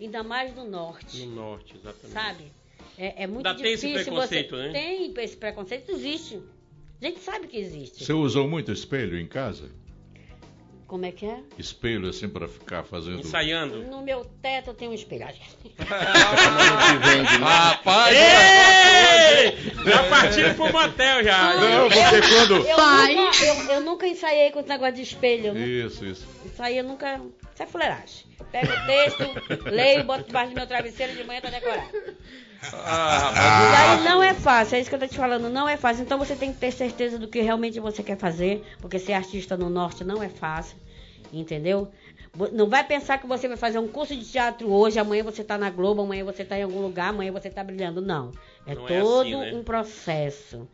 ainda mais do norte No norte, exatamente. sabe? É, é muito Ainda tem esse difícil preconceito, você... né? Tem esse preconceito, existe. A gente sabe que existe. Você usou muito espelho em casa? Como é que é? Espelho assim para ficar fazendo. Ensaiando. No meu teto tem um espelho. Rapaz, Ei! Já partiram pro motel já. Não, porque quando. Eu, Pai. nunca, eu, eu nunca ensaiei com esse negócio de espelho. Nunca- Isso, isso. Isso aí eu nunca. Isso é fuleiragem. Pego o texto, leio, boto debaixo do meu travesseiro de manhã pra decorar. Ah, rapaz, E aí não é fácil, é isso que eu tô te falando, não é fácil. Então você tem que ter certeza do que realmente você quer fazer, porque ser artista no norte não é fácil, entendeu? Não vai pensar que você vai fazer um curso de teatro hoje, amanhã você tá na Globo, amanhã você tá em algum lugar, amanhã você tá brilhando. Não. É Não é todo assim, né? um processo.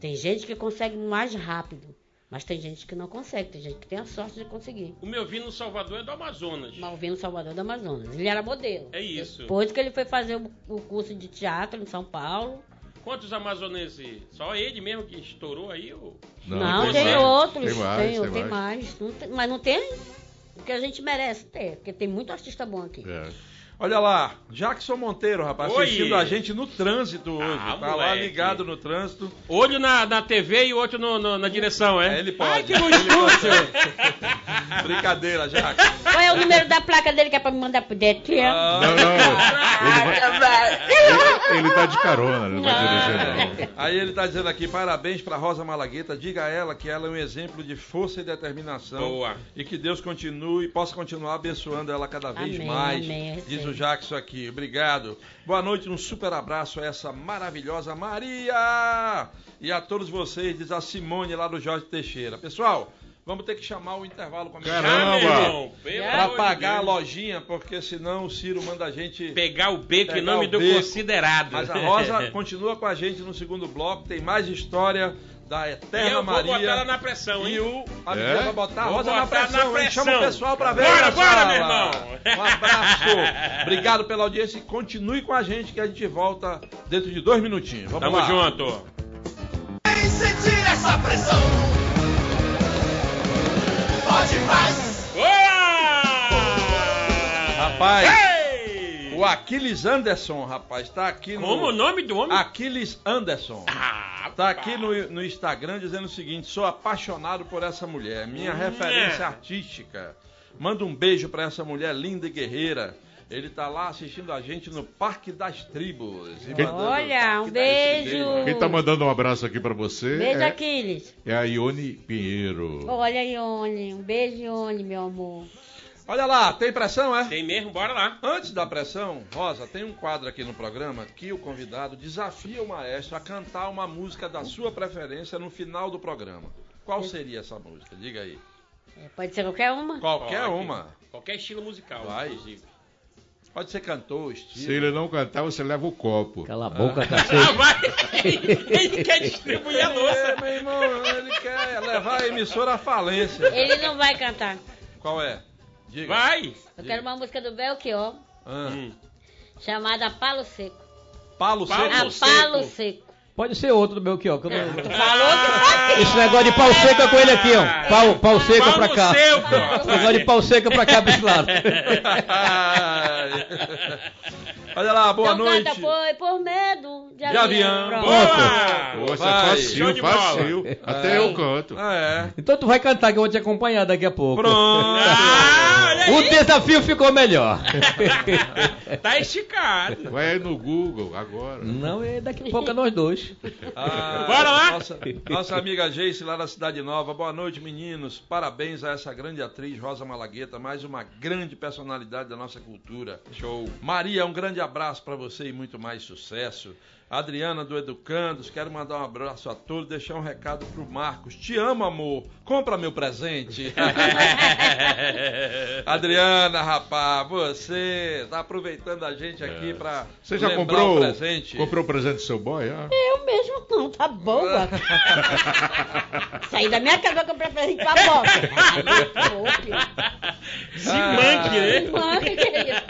Tem gente que consegue mais rápido, mas tem gente que não consegue, tem gente que tem a sorte de conseguir. O meu vinho no Salvador é do Amazonas. Malvino Salvador do Amazonas. Ele era modelo. É isso. Depois que ele foi fazer o, o curso de teatro em São Paulo, Quantos amazonenses? Só ele mesmo que estourou aí? Ou... Não, tem tem, mais. outros. Tem mais, tem, tem tem mais. mais. Não tem- mas não tem o que a gente merece ter, porque tem muito artista bom aqui. É. Olha lá, Jackson Monteiro, rapaz, Oi. assistindo a gente no trânsito hoje. Ah, tá lá moleque. ligado no trânsito. Olho na, na TV e outro no- no- na direção, é? É, ele pode. Ai, que gostoso! Brincadeira, Jackson. Qual é o número da placa dele que é pra me mandar pro Detran? Ah, Não, não. Ele, vai, ele, ele tá de carona, ele não vai dirigir, não. Aí ele tá dizendo aqui, parabéns pra Rosa Malagueta, diga a ela que ela é um exemplo de força e determinação. Boa. E que Deus continue, possa continuar abençoando ela cada vez Amém, mais. amém, diz sei. Jackson aqui, obrigado. Boa noite, um super abraço a essa maravilhosa Maria! E a todos vocês, diz a Simone lá do Jorge Teixeira. Pessoal, vamos ter que chamar o intervalo. Caramba! Meu irmão, pelo Pra amor de pagar a lojinha, porque senão o Ciro manda a gente Pegar o beco e Pegar não me o deu beco. considerado. Mas a Rosa continua com a gente no segundo bloco, tem mais história da E Eterna eu vou Maria. botar ela na pressão, hein? E o a É? vai botar a Rosa na botar pressão, na hein? Chama o pressão. pessoal pra ver. Bora, na bora, sala. meu irmão. Um abraço. Obrigado pela audiência e continue com a gente que a gente volta dentro de dois minutinhos. Vamos Tamo lá. junto. Vem sentir essa pressão. Pode mais. Boa! Rapaz, Ei! o Aquiles Anderson, rapaz, tá aqui no... Como o nome do homem? Aquiles Anderson. Ah, Tá aqui no, no Instagram dizendo o seguinte: sou apaixonado por essa mulher, minha Hum, referência é. artística. Manda um beijo pra essa mulher linda e guerreira. Ele tá lá assistindo a gente no Parque das Tribos. Quem- mandando Olha, um beijo. Quem tá mandando um abraço aqui pra você Beijo, é, Aquiles. é a Ione Pinheiro. Olha, Ione. Um beijo, Ione, meu amor. Olha lá, tem pressão, é? Tem mesmo? Bora lá. Antes da pressão, Rosa, tem um quadro aqui no programa que o convidado desafia o maestro a cantar uma música da sua preferência no final do programa. Qual seria essa música? Diga aí. É, pode ser qualquer uma? Qualquer Pode. uma. Qualquer estilo musical, Vai. inclusive. Pode ser cantor, estilo. Se ele não cantar, você leva o copo. Cala a boca, Ah, cacete. vai! Ele quer distribuir a louça. É, meu irmão, ele quer levar a emissora à falência. Ele não vai cantar. Qual é? Diga. Vai! Eu quero uma música do Belchior, Ah, Hum. chamada Palo Seco. Palo Palo seco. Ah, seco. Palo Seco. Pode ser outro do Belchior. que eu não- Tu falou que pode Esse negócio de pau seca com ele aqui, ó. Pau, pau seca Pau pra cá. Esse negócio de pau seca pra cá, bicho lado. Olha lá, boa Não noite. canta foi por medo de De avião. avião. Boa! Poxa, Vai. fácil, bola. fácil. Até eu canto. Ah, é. Então tu vai cantar que eu vou te acompanhar daqui a pouco. Pronto. Ah, olha O desafio ficou melhor. Tá esticado. Vai aí no Google agora. Não, é daqui a pouco é nós dois. Ah, Bora lá? Nossa, nossa amiga Geice lá da Cidade Nova. Boa noite, meninos. Parabéns a essa grande atriz, Rosa Malagueta, mais uma grande personalidade da nossa cultura. Show. Maria, um grande abraço pra você e muito mais sucesso. Adriana do Educandos, quero mandar um abraço a todos, deixar um recado pro Marcos. Te amo, amor. Compra meu presente. Adriana, rapaz, você tá aproveitando a gente aqui pra Você já lembrar comprou o presente. comprou o presente do seu boy? Ah? Eu mesmo não, tá boa. Saí da minha casa pra comprar presente pra boca. Se manque, né? Manque, querido.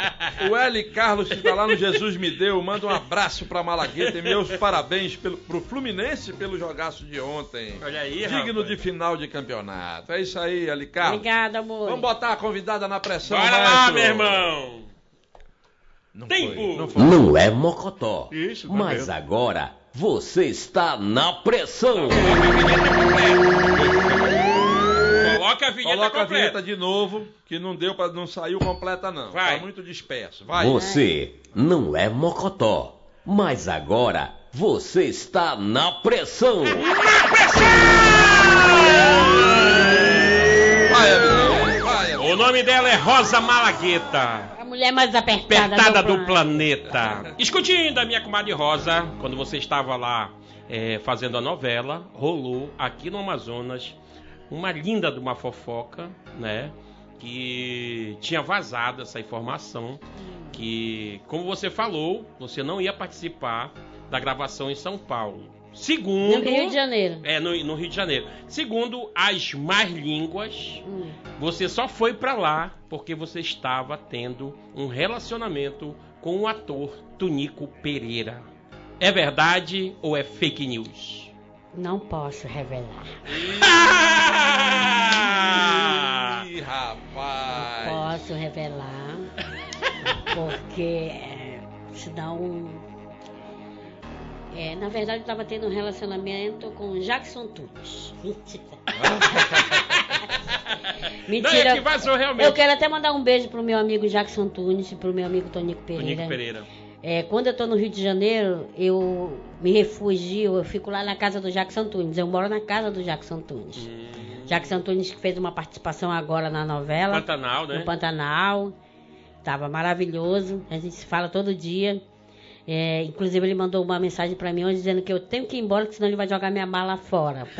O L. Carlos, que tá lá no Jesus Me Deu, manda um abraço pra Malagueta e meus parabéns pelo, pro Fluminense pelo jogaço de ontem. Olha aí, Digno rapaz. de final de campeonato. É isso aí. Carlos. Obrigada, amor. Vamos botar a convidada na pressão, Bora lá, maestro. meu irmão. Não Tempo. foi, não foi. Não é mocotó. Isso, tá Mas mesmo. agora você está na pressão. Coloca a vinheta Coloca a completa. vinheta de novo, que não deu para não saiu completa não. Vai. Tá muito disperso. Vai. Você não é mocotó. Mas agora você está na pressão. Vai, Evelyn. O nome dela é Rosa Malagueta. A mulher mais apertada, Apertada do planeta. planeta. Escutindo a minha comadre Rosa, quando você estava lá é, fazendo a novela, rolou aqui no Amazonas uma linda de uma fofoca, né? Que tinha vazado essa informação. Que, como você falou, você não ia participar da gravação em São Paulo. Segundo. No Rio de Janeiro. É, no, no Rio de Janeiro. Segundo as más línguas, Hum. você só foi pra lá porque você estava tendo um relacionamento com o ator Tunico Pereira. É verdade ou é fake news? Não posso revelar. Ih, rapaz. Posso revelar. Porque é, senão. É, na verdade, eu estava tendo um relacionamento com Jackson Tunes. Mentira. Não, é que vazou realmente. Eu quero até mandar um beijo pro meu amigo Jackson Tunes e pro meu amigo Tonico Pereira. Tunico Pereira. É, quando eu tô no Rio de Janeiro, eu me refugio, eu fico lá na casa do Jackson Tunes. Eu moro na casa do Jackson Tunes. Hum. Jackson Tunes que fez uma participação agora na novela. Pantanal, né? No Pantanal. Tava maravilhoso. A gente se fala todo dia. É, inclusive ele mandou uma mensagem pra mim hoje dizendo que eu tenho que ir embora, senão ele vai jogar minha mala fora.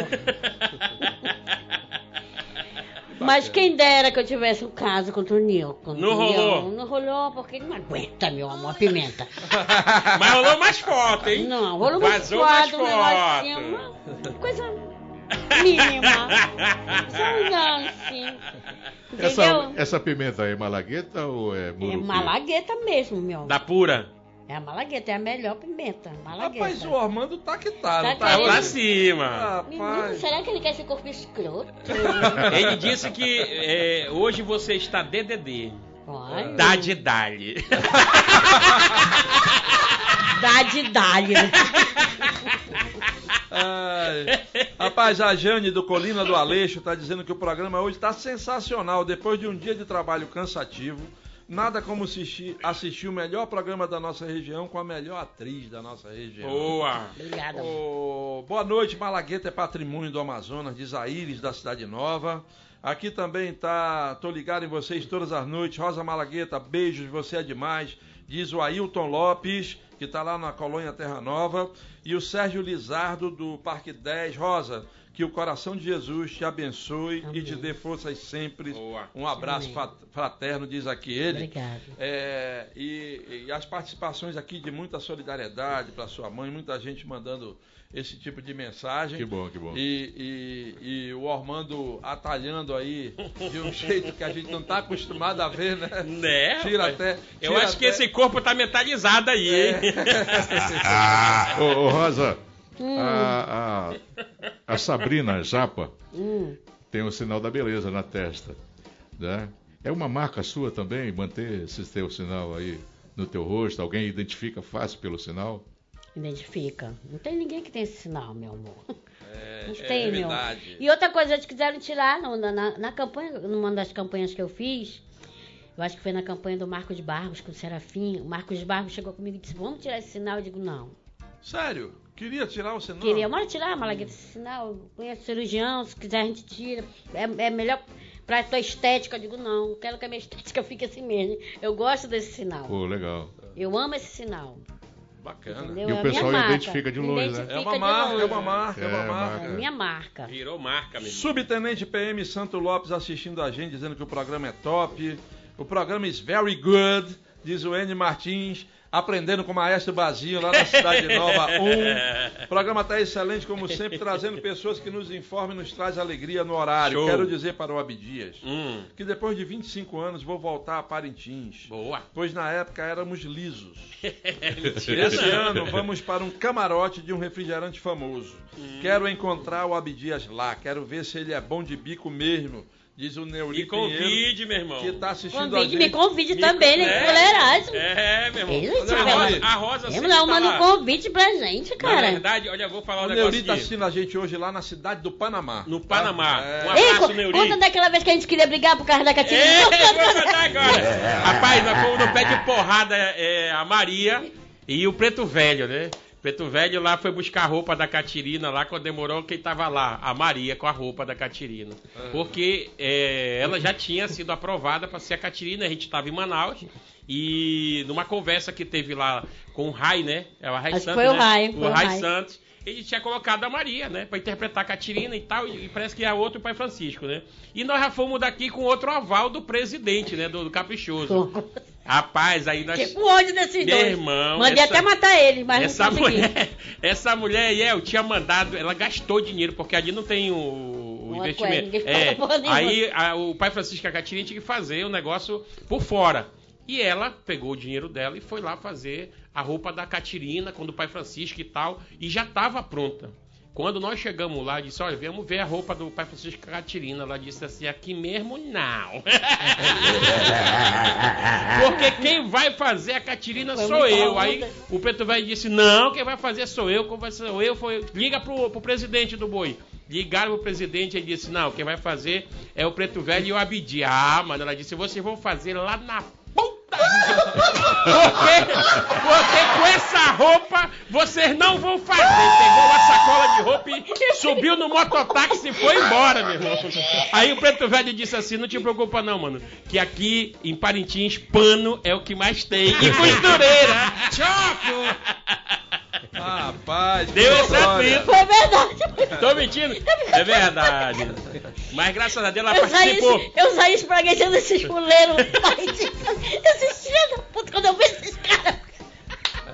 Mas quem dera que eu tivesse um caso contra o Nilton. Não rolou? Não rolou porque ele não aguenta, meu amor, a pimenta. Mas rolou mais foto, hein? Não, rolou mais Vazou mais foto, um foto. uma coisa mínima. Só um lance. Essa, Entendeu? essa pimenta é malagueta ou é É murupi? malagueta mesmo, meu. Da pura. É a malagueta, é a melhor pimenta. Malagueta. Rapaz, o Armando tá que tá, Tá não tá? querendo- Pra cima. Menino, será que ele quer esse corpo escroto? Ele disse que é, hoje você está DDD. Olha. Dá de dali. Dá de dali. Ai. Rapaz, a Jane do Colina do Aleixo está dizendo que o programa hoje está sensacional. Depois de um dia de trabalho cansativo, nada como assistir, assistir o melhor programa da nossa região com a melhor atriz da nossa região. Boa. Obrigada. Ô, boa noite, Malagueta é patrimônio do Amazonas, diz a Iris da Cidade Nova. Aqui também tá, tô ligado em vocês todas as noites. Rosa Malagueta, beijos, você é demais. Diz o Ailton Lopes, que tá lá na colônia Terra Nova. E o Sérgio Lizardo, do Parque 10. Rosa, que o coração de Jesus te abençoe e te dê forças sempre. Boa. Um abraço Amém. fraterno, diz aqui ele. Obrigada. É, e, e as participações aqui de muita solidariedade para sua mãe, muita gente mandando esse tipo de mensagem. Que bom, que bom. E, e- e o Ormando atalhando aí de um jeito que a gente não está acostumado a ver, né? Né? Tira até. Eu tira acho que até- esse corpo tá metalizado aí, hein? ô, ô, Rosa, Hum. a, a, a Sabrina Japa Hum. tem o sinal da beleza na testa. Né? É uma marca sua também manter esse teu sinal aí no teu rosto? Alguém identifica fácil pelo sinal? Identifica. Não tem ninguém que tem esse sinal, meu amor. É, Não é tem, meu. verdade. E outra coisa, eles quiseram tirar no- na, na, na campanha, numa das campanhas que eu fiz, eu acho que foi na campanha do Marcos Barros com o Serafim. O Marcos Barros chegou comigo e disse: Vamos tirar esse sinal? Eu digo: Não. Sério? Queria tirar o sinal? Queria, bora tirar, Malagueta, esse sinal. Conheço cirurgião, se quiser a gente tira. É, é melhor pra tua estética. Eu digo: Não, quero que a minha estética fique assim mesmo. Eu gosto desse sinal. Pô, legal. Eu amo esse sinal. Bacana. Entendeu? E o É pessoal identifica de longe, né? É uma Identifica marca, é longe. uma marca, é uma É, marca. É minha marca. Virou marca, meu irmão. Subtenente PM Santo Lopes assistindo a gente, dizendo que o programa é top. O programa is very good, diz o N Martins, aprendendo com o Maestro Bazinho lá na Cidade Nova 1. O programa está excelente, como sempre, trazendo pessoas que nos informam e nos traz alegria no horário. Show. Quero dizer para o Abdias Hum, que depois de 25 anos vou voltar a Parintins. boa. Pois na época éramos lisos. Esse ano vamos para um camarote de um refrigerante famoso. Hum. Quero encontrar o Abdias lá. Quero ver se ele é bom de bico mesmo. Diz o Neuri E convide, meu irmão. que está assistindo a Convide, gente. me convide Me- também, né? É. Fuleiragem. É, meu irmão. Ele a. Rosa, a Rosa Vamos sempre lá, tá manda um convite pra gente, Na cara. verdade, olha, eu vou falar um O negócio Neuri está aqui. assistindo a gente hoje lá na cidade do Panamá. No Panamá. É. Um Ei, abraço, co- Neuri. conta daquela vez que a gente queria brigar por causa da Catirina. É, vou contar agora. Rapaz, nós fomos no pé de porrada é, a Maria e o Preto Velho, né? Preto Velho lá foi buscar a roupa da Catirina lá, quando demorou, quem tava lá? A Maria com a roupa da Catirina. Porque é, ela já tinha sido aprovada para ser a Catirina, a gente tava em Manaus. E numa conversa que teve lá com o Rai, né? É o Rai Acho Santos, foi o né? Rai, foi O o Rai Rai. Santos. Ele tinha colocado a Maria, né? Pra interpretar a Catirina e tal. E parece que é outro Pai Francisco, né? E nós já fomos daqui com outro aval do presidente, né? Do, do Caprichoso. Rapaz, aí nós. Fiquei com ódio desses Meu dois. irmão, Mandei essa- até matar eles, mas essa não consegui. mulher, essa mulher aí, é, eu tinha mandado, ela gastou dinheiro, porque ali não tem o, o investimento. É, nenhuma. aí a- o pai Francisco e a Catirina tinha que fazer o negócio por fora. E ela pegou o dinheiro dela e foi lá fazer a roupa da Catirina, quando o pai Francisco e tal, e já estava pronta. Quando nós chegamos lá, disse, olha, vamos ver a roupa do pai Francisco a Catirina. Ela disse assim, aqui mesmo não. Porque quem vai fazer a Catirina Foi sou eu. Aí o Preto Velho disse: Não, quem vai fazer sou eu. Como vai ser eu? Foi, liga pro, pro presidente do boi. Ligaram pro presidente e disse: Não, quem vai fazer é o Preto Velho e o Abdi. Ah, mano, ela disse: Vocês vão fazer lá na. Porque, porque com essa roupa vocês não vão fazer. Pegou uma sacola de roupa e subiu no mototáxi e foi embora, meu irmão. Aí o Preto Velho disse assim: Não te preocupa, não, mano. Que aqui em Parintins, pano é o que mais tem. E costureira. Choco! Rapaz, Deu esse atrito. Foi verdade. Tô mentindo? É verdade. Mas graças a Deus ela Eu saí, participou. eu saí espraguejando esses fuleiros. esses filhos da puta, quando eu vi esses caras.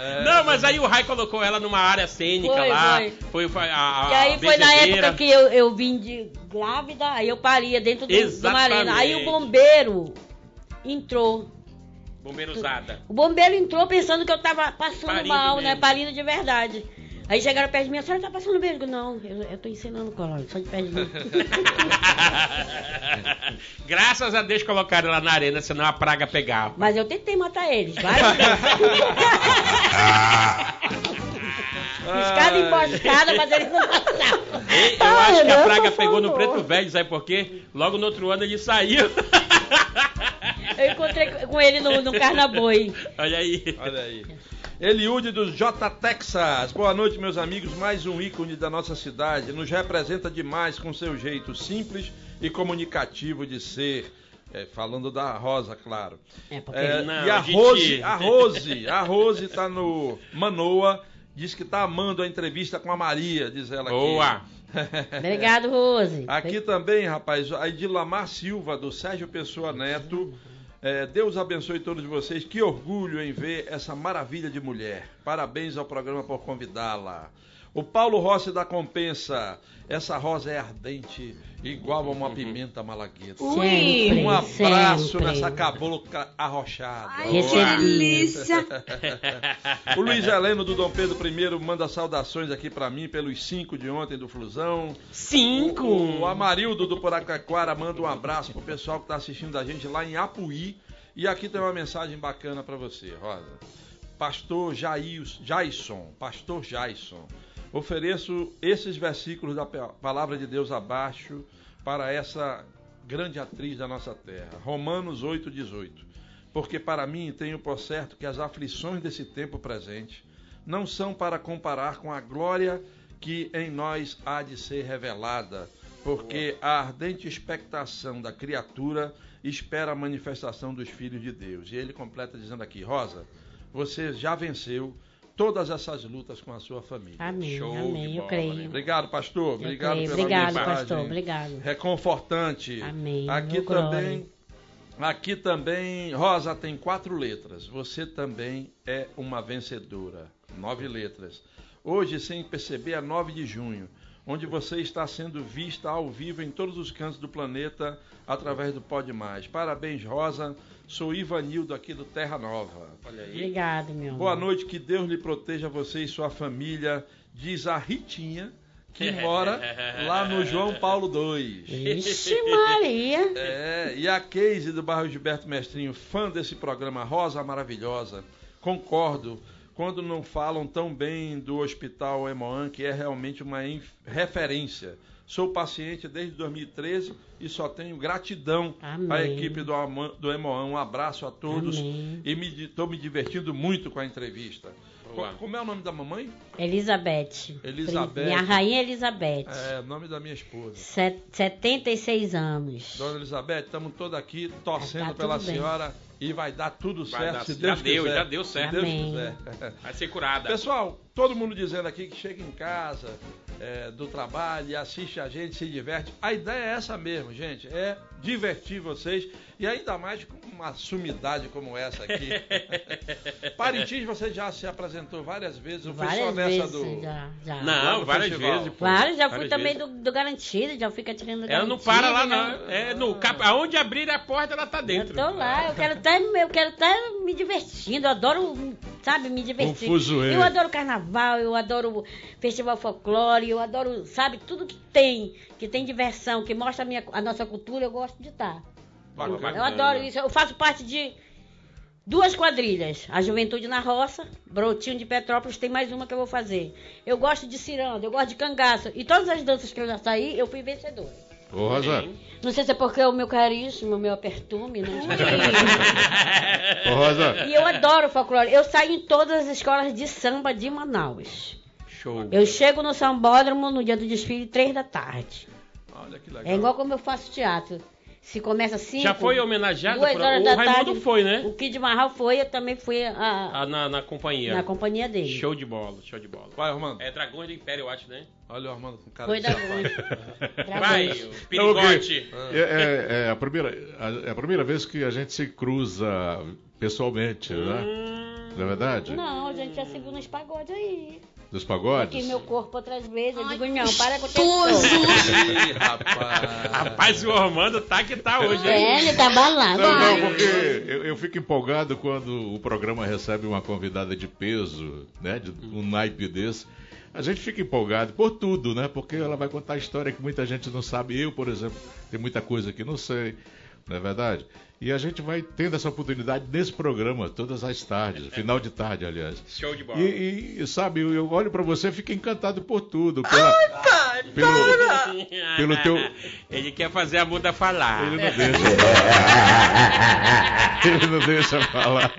É, Não, mas aí o Rai colocou ela numa área cênica Foi, lá. foi. Foi, foi a, a E aí foi na época que eu, eu vim de grávida, aí eu paria dentro do, do Exatamente. marina. Aí o bombeiro entrou. Bombeiro usada. O bombeiro entrou pensando que eu tava passando Parindo mal, né? mesmo. Parindo de verdade. Aí chegaram perto de mim, a senhora tá passando digo, não, eu, eu tô ensinando colônia, só de perto de mim. Graças a Deus colocaram ela na arena, senão a praga pegava. Mas eu tentei matar eles, várias vezes. Escada emboscada, mas eles não passavam. E Eu acho que a praga pegou no preto velho, sabe por quê? Logo no outro ano ele saiu. Eu encontrei com ele no, no Carnaboi. Olha aí. Olha aí. Eliude do J Texas. Boa noite, meus amigos. Mais um ícone da nossa cidade. Nos representa demais com seu jeito simples e comunicativo de ser. É, falando da Rosa, claro. É, porque É, Não, e a Rose, a Rose, a Rose tá no Manoa, diz que tá amando a entrevista com a Maria, diz ela aqui. Boa. Obrigado, Rose. Aqui também, rapaz, a Edilamar Silva, do Sérgio Pessoa Neto. É, Deus abençoe todos vocês. Que orgulho em ver essa maravilha de mulher. Parabéns ao programa por convidá-la. O Paulo Rossi da Compensa. Essa rosa é ardente, igual a uma pimenta malagueta. Ui. Um abraço sempre. nessa cabocla arrochada. Recebi. O Luiz Heleno do Dom Pedro I manda saudações aqui pra mim pelos cinco de ontem do Flusão. Cinco. O, o Amarildo do Poracaquara manda um abraço pro pessoal que tá assistindo a gente lá em Apuí. E aqui tem uma mensagem bacana pra você, Rosa. Pastor Jails- Jaison, Pastor Jaison, ofereço esses versículos da pa- palavra de Deus abaixo para essa grande atriz da nossa terra. Romanos 8:18. Porque para mim tenho por certo que as aflições desse tempo presente não são para comparar com a glória que em nós há de ser revelada, porque a ardente expectação da criatura espera a manifestação dos filhos de Deus. E ele completa dizendo aqui, Rosa, você já venceu todas essas lutas com a sua família. Amém, Show de amém, eu bola, creio. né? Obrigado, pastor. Eu Obrigado creio. pela Obrigado, mensagem. pastor. Obrigado. Reconfortante. Amém. Aqui Meu glória. também, aqui também, Rosa tem quatro letras. Você também é uma vencedora. Nove letras. Hoje, sem perceber, é 9 de junho, onde você está sendo vista ao vivo em todos os cantos do planeta através do Pode Mais. Parabéns, Rosa. Sou Ivanildo aqui do Terra Nova. Olha aí. Obrigado, meu amor. Boa noite, que Deus lhe proteja você e sua família, diz a Ritinha, que mora lá no João Paulo II. Vixe Maria. É, e a Casey do bairro Gilberto Mestrinho, fã desse programa Rosa Maravilhosa, concordo quando não falam tão bem do Hospital Emoan, que é realmente uma referência. Sou paciente desde 2013 e só tenho gratidão Amém. à equipe do, do Emoan. Um abraço a todos Amém. e estou me, divertindo muito com a entrevista. Boa. Como é o nome da mamãe? Elizabeth. Elizabeth. Minha rainha Elizabeth. É, o nome da minha esposa. Set- 76 anos. Dona Elizabeth, estamos todos aqui torcendo Tá pela bem. senhora e vai dar tudo Vai certo, dar- se já Deus deu, quiser. já deu Se certo. Deus Amém. quiser. Vai ser curada. Pessoal, todo mundo dizendo aqui que chega em casa é, do trabalho assiste a gente, se diverte. A ideia é essa mesmo, gente. É divertir vocês e ainda mais com uma sumidade como essa aqui. Parintins, você já se apresentou várias vezes. Não foi só Várias nessa vezes do. já, já. Não, várias festival. vezes. pô. Vários, já fui Várias também vezes. do, do Garantido, já fica tirando do Ela não para lá, né? não. É no cap... Aonde abrir a porta, ela tá Eu dentro. tô lá, eu quero estar eu quero estar me divertindo, eu adoro, sabe, me divertir. Um fuzuê. eu adoro carnaval, eu adoro festival folclore, eu adoro, sabe, tudo que tem, que tem diversão, que mostra a, minha, a nossa cultura, eu gosto de estar. Bacana. Eu adoro isso, eu faço parte de duas quadrilhas, a Juventude na Roça, Brotinho de Petrópolis, tem mais uma que eu vou fazer. Eu gosto de ciranda, eu gosto de cangaço, e todas as danças que eu já saí, eu fui vencedora. Ô, Rosa, Não sei se é porque é o meu carisma, o meu apertume, né? ô, Rosa, E eu adoro folclore. Eu saio em todas as escolas de samba de Manaus. Show. Eu chego no sambódromo no dia do desfile, três da tarde. Olha que legal. É igual como eu faço teatro. Se começa cinco... Já foi homenageado? duas por- horas O da Raimundo tarde, foi, né? O Kid Marral foi, eu também fui a- Ah, na, na companhia. na companhia dele. Show de bola, show de bola. Vai, Armando. É Dragões do Império, eu acho, né? Olha o Armando com cara Foi de safado. Vai, Dragões. o perigote. É, é- é a primeira, a- é a primeira vez que a gente se cruza pessoalmente, né? Não é verdade? Não, a gente já se viu nos pagodes aí. Dos pagodes? meu corpo outras vezes. Eu digo, não, para com o. Ih, rapaz. Rapaz, o Armando tá que tá hoje, hein? É, ele tá balado. Não, não, porque eu, eu fico empolgado quando o programa recebe uma convidada de peso, né? De um naipe desse. A gente fica empolgado por tudo, né? Porque ela vai contar história que muita gente não sabe. Eu, por exemplo, tem muita coisa que não sei. Não é verdade? E a gente vai tendo essa oportunidade nesse programa, todas as tardes, final de tarde, aliás. Show de bola. E, e, sabe, eu, olho pra você e fico encantado por tudo. Pela, pai, pelo, pelo teu. Ele quer fazer a muda falar. Ele não deixa. Ele não deixa falar.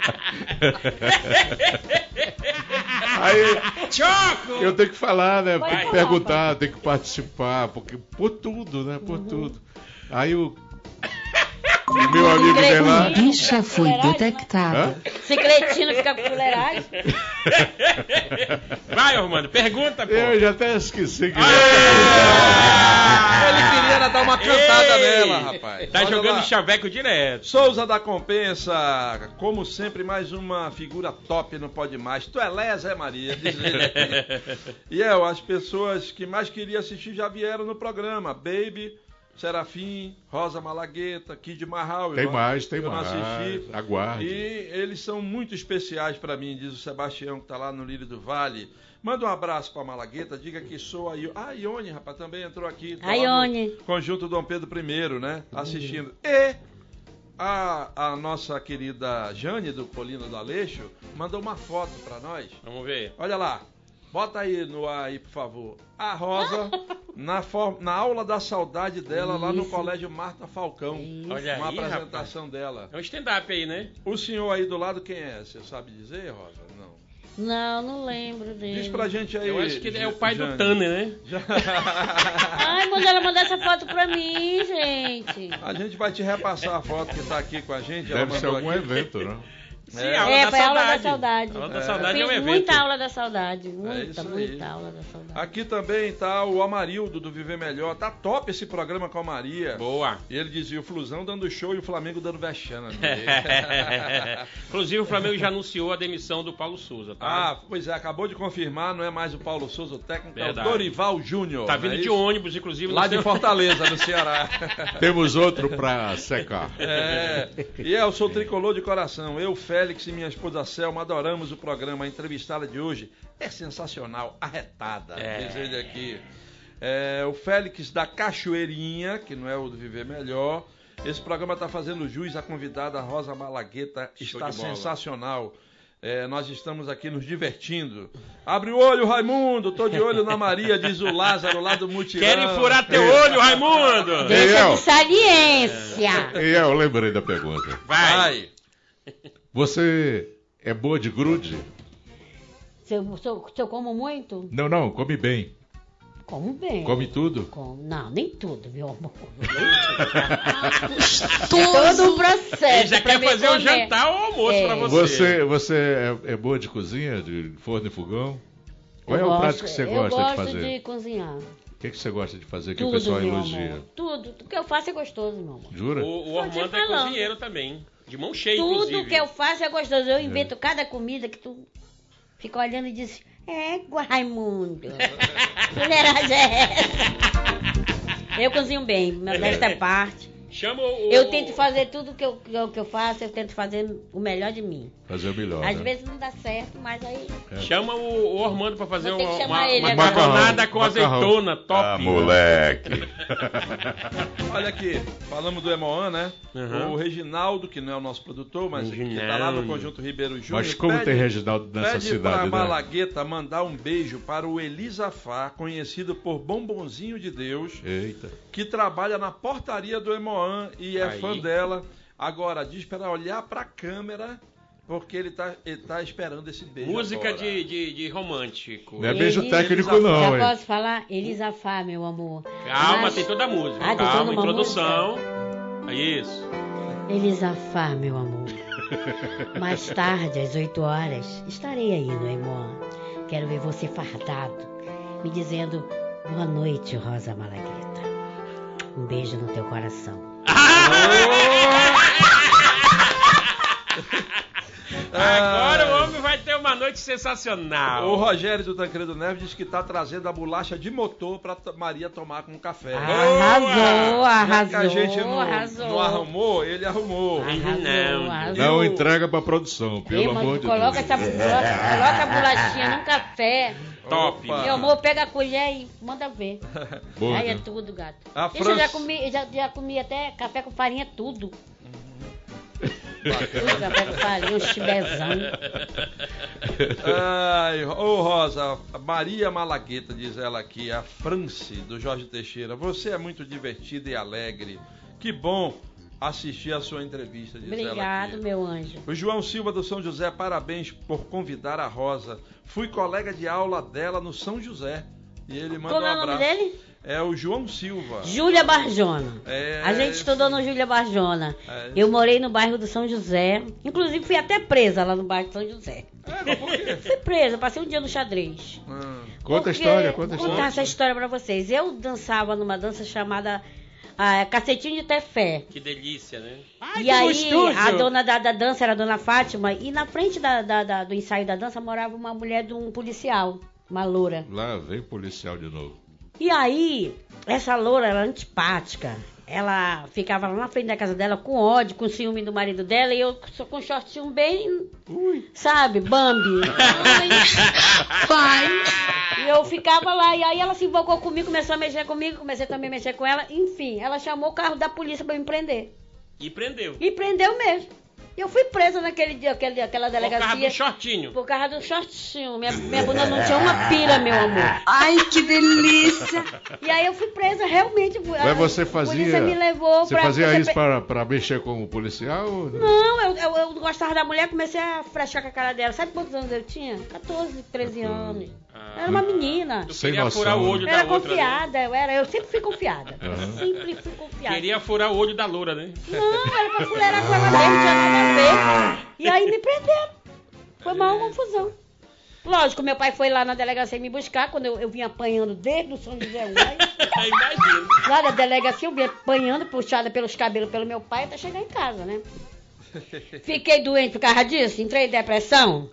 Aí, Choco! eu tenho que falar, né? Vai. Que perguntar, tem que participar, porque por tudo, né? Por tudo. Aí o o meu amigo lá. Bicha foi detectada. Se cretino fica com fuleiragem. Vai, Armando, pergunta, pô. Eu já até esqueci que. Ele queria dar uma cantada Ei! nela, rapaz. Tá Olha jogando lá. chaveco direto. Souza da Compensa, como sempre, mais uma figura top no Pode Mais. Tu é lesa, é Maria? Diz ele aqui. E é, as pessoas que mais queriam assistir já vieram no programa. Baby, Serafim, Rosa Malagueta, Kid Marral. eu Tem não- mais, tem eu mais. assisti. Aguarde. E eles são muito especiais para mim, diz o Sebastião, que tá lá no Lírio do Vale. Manda um abraço pra Malagueta, diga que sou a Ione. Ah, a Ione, rapaz, também entrou aqui. tá A no Ione. Conjunto Dom Pedro I, né? Assistindo. E a, a nossa querida Jane, do Colina do Aleixo, mandou uma foto pra nós. Vamos ver. Olha lá. Bota aí no ar aí, por favor. A Rosa, na, for- na aula da saudade dela, lá no Isso. Colégio Marta Falcão. Olha uma aí, apresentação dela. É um stand-up aí, né? O senhor aí do lado, quem é? Você sabe dizer, Rosa? Não. Não, não lembro dele. Diz pra gente aí. Eu acho que ele é o pai do Jane. Tanner, né? Ai, manda ela mandar essa foto pra mim, gente. A gente vai te repassar a foto que tá aqui com a gente. ela Deve ser mandou algum aqui. evento, né? Sim, É. aula É, da foi a aula da saudade. saudade. Aula da É. saudade é um Fiz evento. muita aula da saudade. Muita, aí. muita aula da saudade. Aqui também tá o Amarildo do Viver Melhor. Tá top esse programa com a Maria. Boa. E ele dizia o Flusão dando show e o Flamengo dando vexame. Inclusive, o Flamengo já anunciou a demissão do Paulo Souza, tá? ah, pois é, acabou de confirmar, não é mais o Paulo Souza o técnico, é Verdade. o Dorival Júnior. tá vindo é de isso? ônibus, inclusive. Lá de seu- Fortaleza, no Ceará. Temos outro pra secar. É, e eu sou tricolor de coração. Eu, Félix e minha esposa Selma adoramos o programa. A entrevistada de hoje é sensacional, arretada. É. Diz ele aqui. É, o Félix da Cachoeirinha, que não é o do Viver Melhor. Esse programa está fazendo jus à convidada Rosa Malagueta. Show Está sensacional. É, nós estamos aqui nos divertindo. Abre o olho, Raimundo. Tô de olho na Maria, diz o Lázaro lá do Mutirão. Querem furar teu olho, Raimundo? Deixa de saliência. E eu lembrei da pergunta. Vai. Você é boa de grude? Se eu, se eu- se eu como muito, Não, não, come bem. como bem. Come tudo? Como- Não, nem tudo, meu amor. Todo um processo. Ele já quer fazer o comer. jantar ou o almoço É. pra você. Você, você é, é boa de cozinha, de forno e fogão? Qual Eu é o gosto- prato que você eu gosta de gosto fazer? de cozinhar. O que, que você gosta de fazer que Tudo, o pessoal elogia? Tudo. Tudo que eu faço é gostoso, meu amor. Jura? O, o Armando é cozinheiro também. De mão cheia, Tudo inclusive. que eu faço é gostoso. Eu invento cada comida que tu fica olhando e diz: É, Raimundo. Fuleiragem é essa? Eu cozinho bem, desta parte. Chama o... Eu tento fazer tudo que eu, que eu faço, eu tento fazer o melhor de mim. Fazer o melhor. Às né? vezes não dá certo, mas aí. Chama o, o Armando pra fazer uma, uma, ele uma macarronada com Macarrão. azeitona, top. Ah, moleque. Olha aqui, falamos do Emoan, né? Uhum. O Reginaldo, que não é o nosso produtor, mas que tá lá no. Conjunto Ribeiro Júnior. Mas como pede- tem Reginaldo nessa Pede cidade, pra né? Malagueta mandar um beijo para o Elisafá, conhecido por Bombonzinho de Deus, Eita. que trabalha na portaria do Emoan e é Aí. fã dela. Agora, diz para olhar pra câmera, porque ele tá, ele tá esperando esse beijo. Música de, de, de romântico. Não é beijo Ele- técnico, Elisafá. não, Já hein? posso falar? Elisafá, meu amor. Calma, Mas- tem toda a música. Ah, Calma, uma introdução. É Isso. Elisafá, meu amor. Mais tarde, às 8 horas, estarei aí no Emoan. Quero ver você fardado, me dizendo boa noite, Rosa Malagueta. Um beijo no teu coração. Agora o homem vai ter uma noite sensacional. O Rogério do Tancredo Neves disse que está trazendo a bolacha de motor para Maria tomar com café. Arrasou, Já que a arrasou, gente não, arrasou. não arrumou, ele arrumou. Não, arrasou. Não entrega pra produção, Ei, pelo mano, amor de coloca, Deus. essa, coloca, coloca a bolachinha no café. Top. Opa. Meu amor, pega a colher e manda ver. Boa, Aí é né? tudo, gato. A Ixi, eu já comi, já, já comi até café com farinha, tudo. Chibezão. Ai, ô Rosa, Maria Malagueta, diz ela aqui, a France, do Jorge Teixeira. Você é muito divertida e alegre. Que bom assistir a sua entrevista, diz ela Obrigado, meu anjo. O João Silva do São José, parabéns por convidar a Rosa. Fui colega de aula dela no São José. E ele manda Qual um é o nome abraço. dele? É o João Silva. Júlia Barjona. É, A gente estudou no Júlia Barjona. É. Eu morei no bairro do São José. Inclusive, fui até presa lá no bairro do São José. Fui presa, passei um dia no xadrez. Ah. Conta a história, conta a Vou contar história. essa história pra vocês. Eu dançava numa dança chamada ah, Cacetinho de Tefé. Que delícia, né? e aí, a dona da, da dança era a dona Fátima. E na frente da- da- da- do ensaio da dança morava uma mulher de um policial, uma loura. Lá vem policial de novo. E aí, essa loura era antipática. Ela ficava lá na frente da casa dela com ódio, com ciúme do marido dela, e eu só com um shortinho bem, sabe, Bambi. Pai. E eu ficava lá, e aí ela se invocou comigo, começou a mexer comigo, comecei também a mexer com ela. Enfim, ela chamou o carro da polícia pra me prender. E prendeu. E prendeu mesmo. E eu fui presa naquele dia, aquele, aquela Por delegacia. causa do shortinho. Por causa do shortinho. Minha, minha bunda não tinha uma pira, meu amor. Ai, que delícia! E aí eu fui presa, realmente. Mas a você polícia fazia. me levou Você pra. fazia você isso pe- para, para mexer com o policial? não? Eu, eu, eu gostava da mulher, comecei a frechar com a cara dela. Sabe quantos anos eu tinha? 14, 13 anos. Eu era uma menina. Tu queria noção, furar o né? olho Eu era da outra. né? confiada, eu era, eu sempre fui confiada. Aham. Sempre fui confiada. Queria furar o olho da loura, né? Não, era pra fuleirar com ela mesmo, a ver. E aí me prenderam. Foi uma confusão. Lógico, meu pai foi lá na delegacia me buscar, quando eu, eu vim apanhando desde o São José Uai. Imagina. Lá da delegacia eu vim apanhando, puxada pelos cabelos pelo meu pai até chegar em casa, né? Fiquei doente por causa disso, entrei em depressão.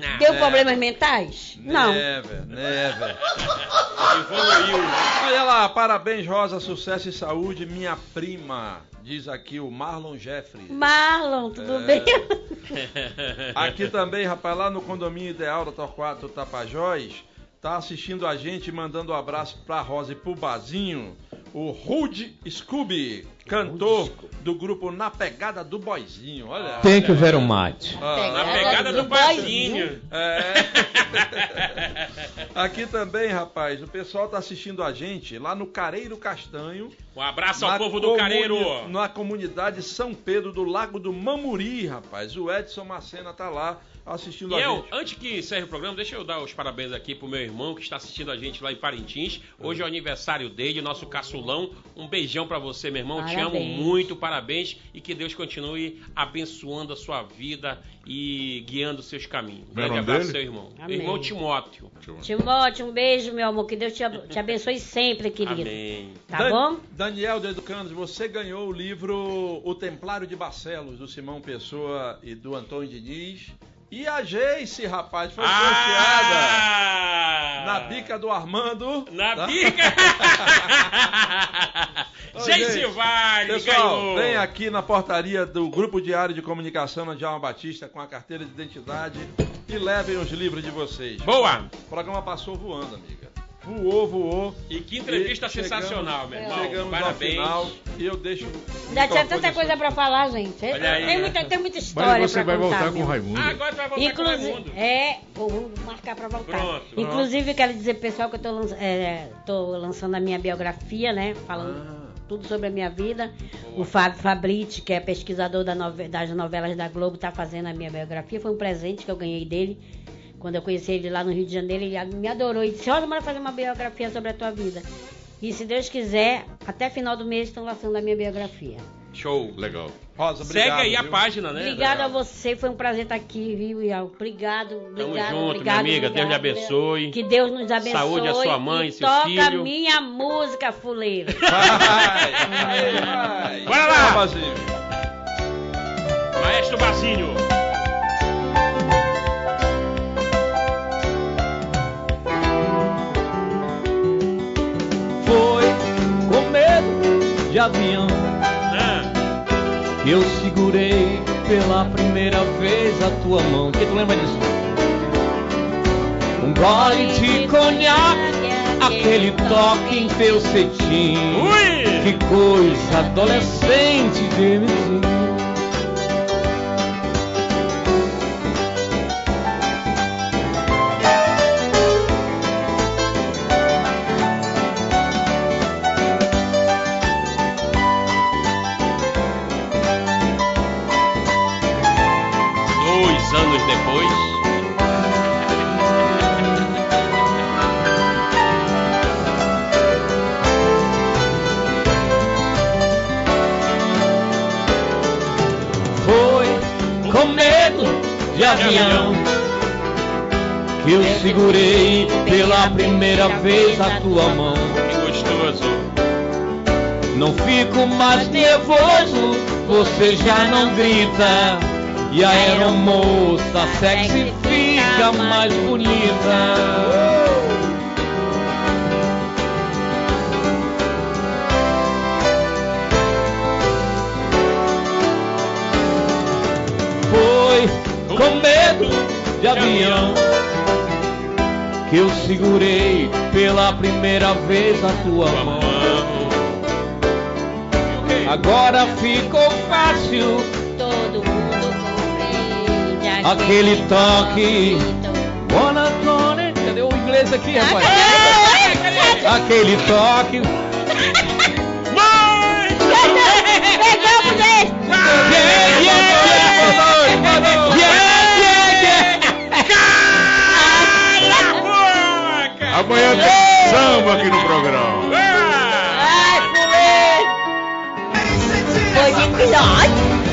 Não. Deu problemas mentais? Não. Never, never. Evoluiu. Olha lá, parabéns, Rosa, sucesso e saúde, minha prima. Diz aqui o Marlon Jeffrey. Marlon, tudo É. bem? Aqui também, rapaz, lá no condomínio ideal da Torquato Tapajós, tá assistindo a gente, mandando um abraço pra Rosa e pro Bazinho, o Rude Scooby, cantor do grupo Na Pegada do Boizinho. Olha. Thank you very much. Ah, Na pegada do barzinho. É. Aqui também, rapaz, o pessoal tá assistindo a gente lá no Careiro Castanho. Um abraço ao povo do Careiro. Na comunidade São Pedro do Lago do Mamuri, rapaz. O Edson Macena tá lá assistindo E a eu, gente. antes que encerre o programa, deixa eu dar os parabéns aqui pro meu irmão que está assistindo a gente lá em Parintins. Hoje é o aniversário dele, nosso caçulão. Um beijão pra você, meu irmão. Te amo Parabéns. muito, parabéns. E que Deus continue abençoando a sua vida e guiando os seus caminhos. Um é grande abraço, dele? seu irmão. Amém. Irmão Timóteo. Timóteo, um beijo, meu amor. Que Deus te, ab- te abençoe sempre, querido. Amém. Tá Dan- bom? Daniel do Educandos, você ganhou o livro O Templário de Barcelos, do Simão Pessoa e do Antônio Diniz. E a Geice, rapaz, foi sorteada Ah! na bica do Armando. Na Tá? bica! Gente, Vale, Pessoal, ganhou! vem aqui na portaria do Grupo Diário de Comunicação na Djalma Batista com a carteira de identidade e levem os livros de vocês. Boa! O programa passou voando, amiga. Voou, voou. E que entrevista E chegamos- sensacional, meu irmão. Chegamos Parabéns. ao final e eu deixo. Ainda tinha tanta coisa pra falar, gente. Olha aí. Tem muita, tem muita história Mas você pra vai contar, voltar com meu. o Raimundo. Ah, agora tu vai voltar com o Inclusive, Raimundo. é, vou marcar pra voltar. Pronto, pronto. Inclusive, quero dizer, pessoal, que eu tô, lan- é, tô lançando a minha biografia, né? Falando Ah. tudo sobre a minha vida. O Fábio Fabriti, que é pesquisador da nove- das novelas da Globo, tá fazendo a minha biografia. Foi um presente que eu ganhei dele. Quando eu conheci ele lá no Rio de Janeiro, ele me adorou e disse: Olha, bora fazer uma biografia sobre a tua vida. E se Deus quiser, até final do mês estão lançando a minha biografia. Show. Legal. Rosa, Segue obrigado, aí a viu? página, né? Obrigada a você, foi um prazer estar aqui, viu, Ial? Obrigado, obrigado, Tamo junto, obrigado, minha amiga. Deus lhe obrigado. abençoe. Que Deus nos abençoe. Saúde a sua mãe, e seu toca filho. minha música, fuleiro. Vai, vai, vai. Bora lá. Maestro Bacinho. Avião. Eu segurei pela primeira vez a tua mão. Que tu lembra disso? Um gole de conhaque, aquele toque em teu cetim. Que coisa adolescente de menino. Avião que eu segurei pela primeira vez a tua mão. Que gostoso. Não fico mais nervoso, você já não grita. E a aeromoça sexy fica mais bonita. De avião que eu segurei pela primeira vez a tua mão. Agora ficou fácil Todo mundo compreende aquele toque. Monotone. Cadê o inglês aqui, rapaz? Aquele toque. Pegamos esse! Yeah, yeah, yeah. Amanhã tem samba aqui no programa. Ai, pulei! Foi de pilote!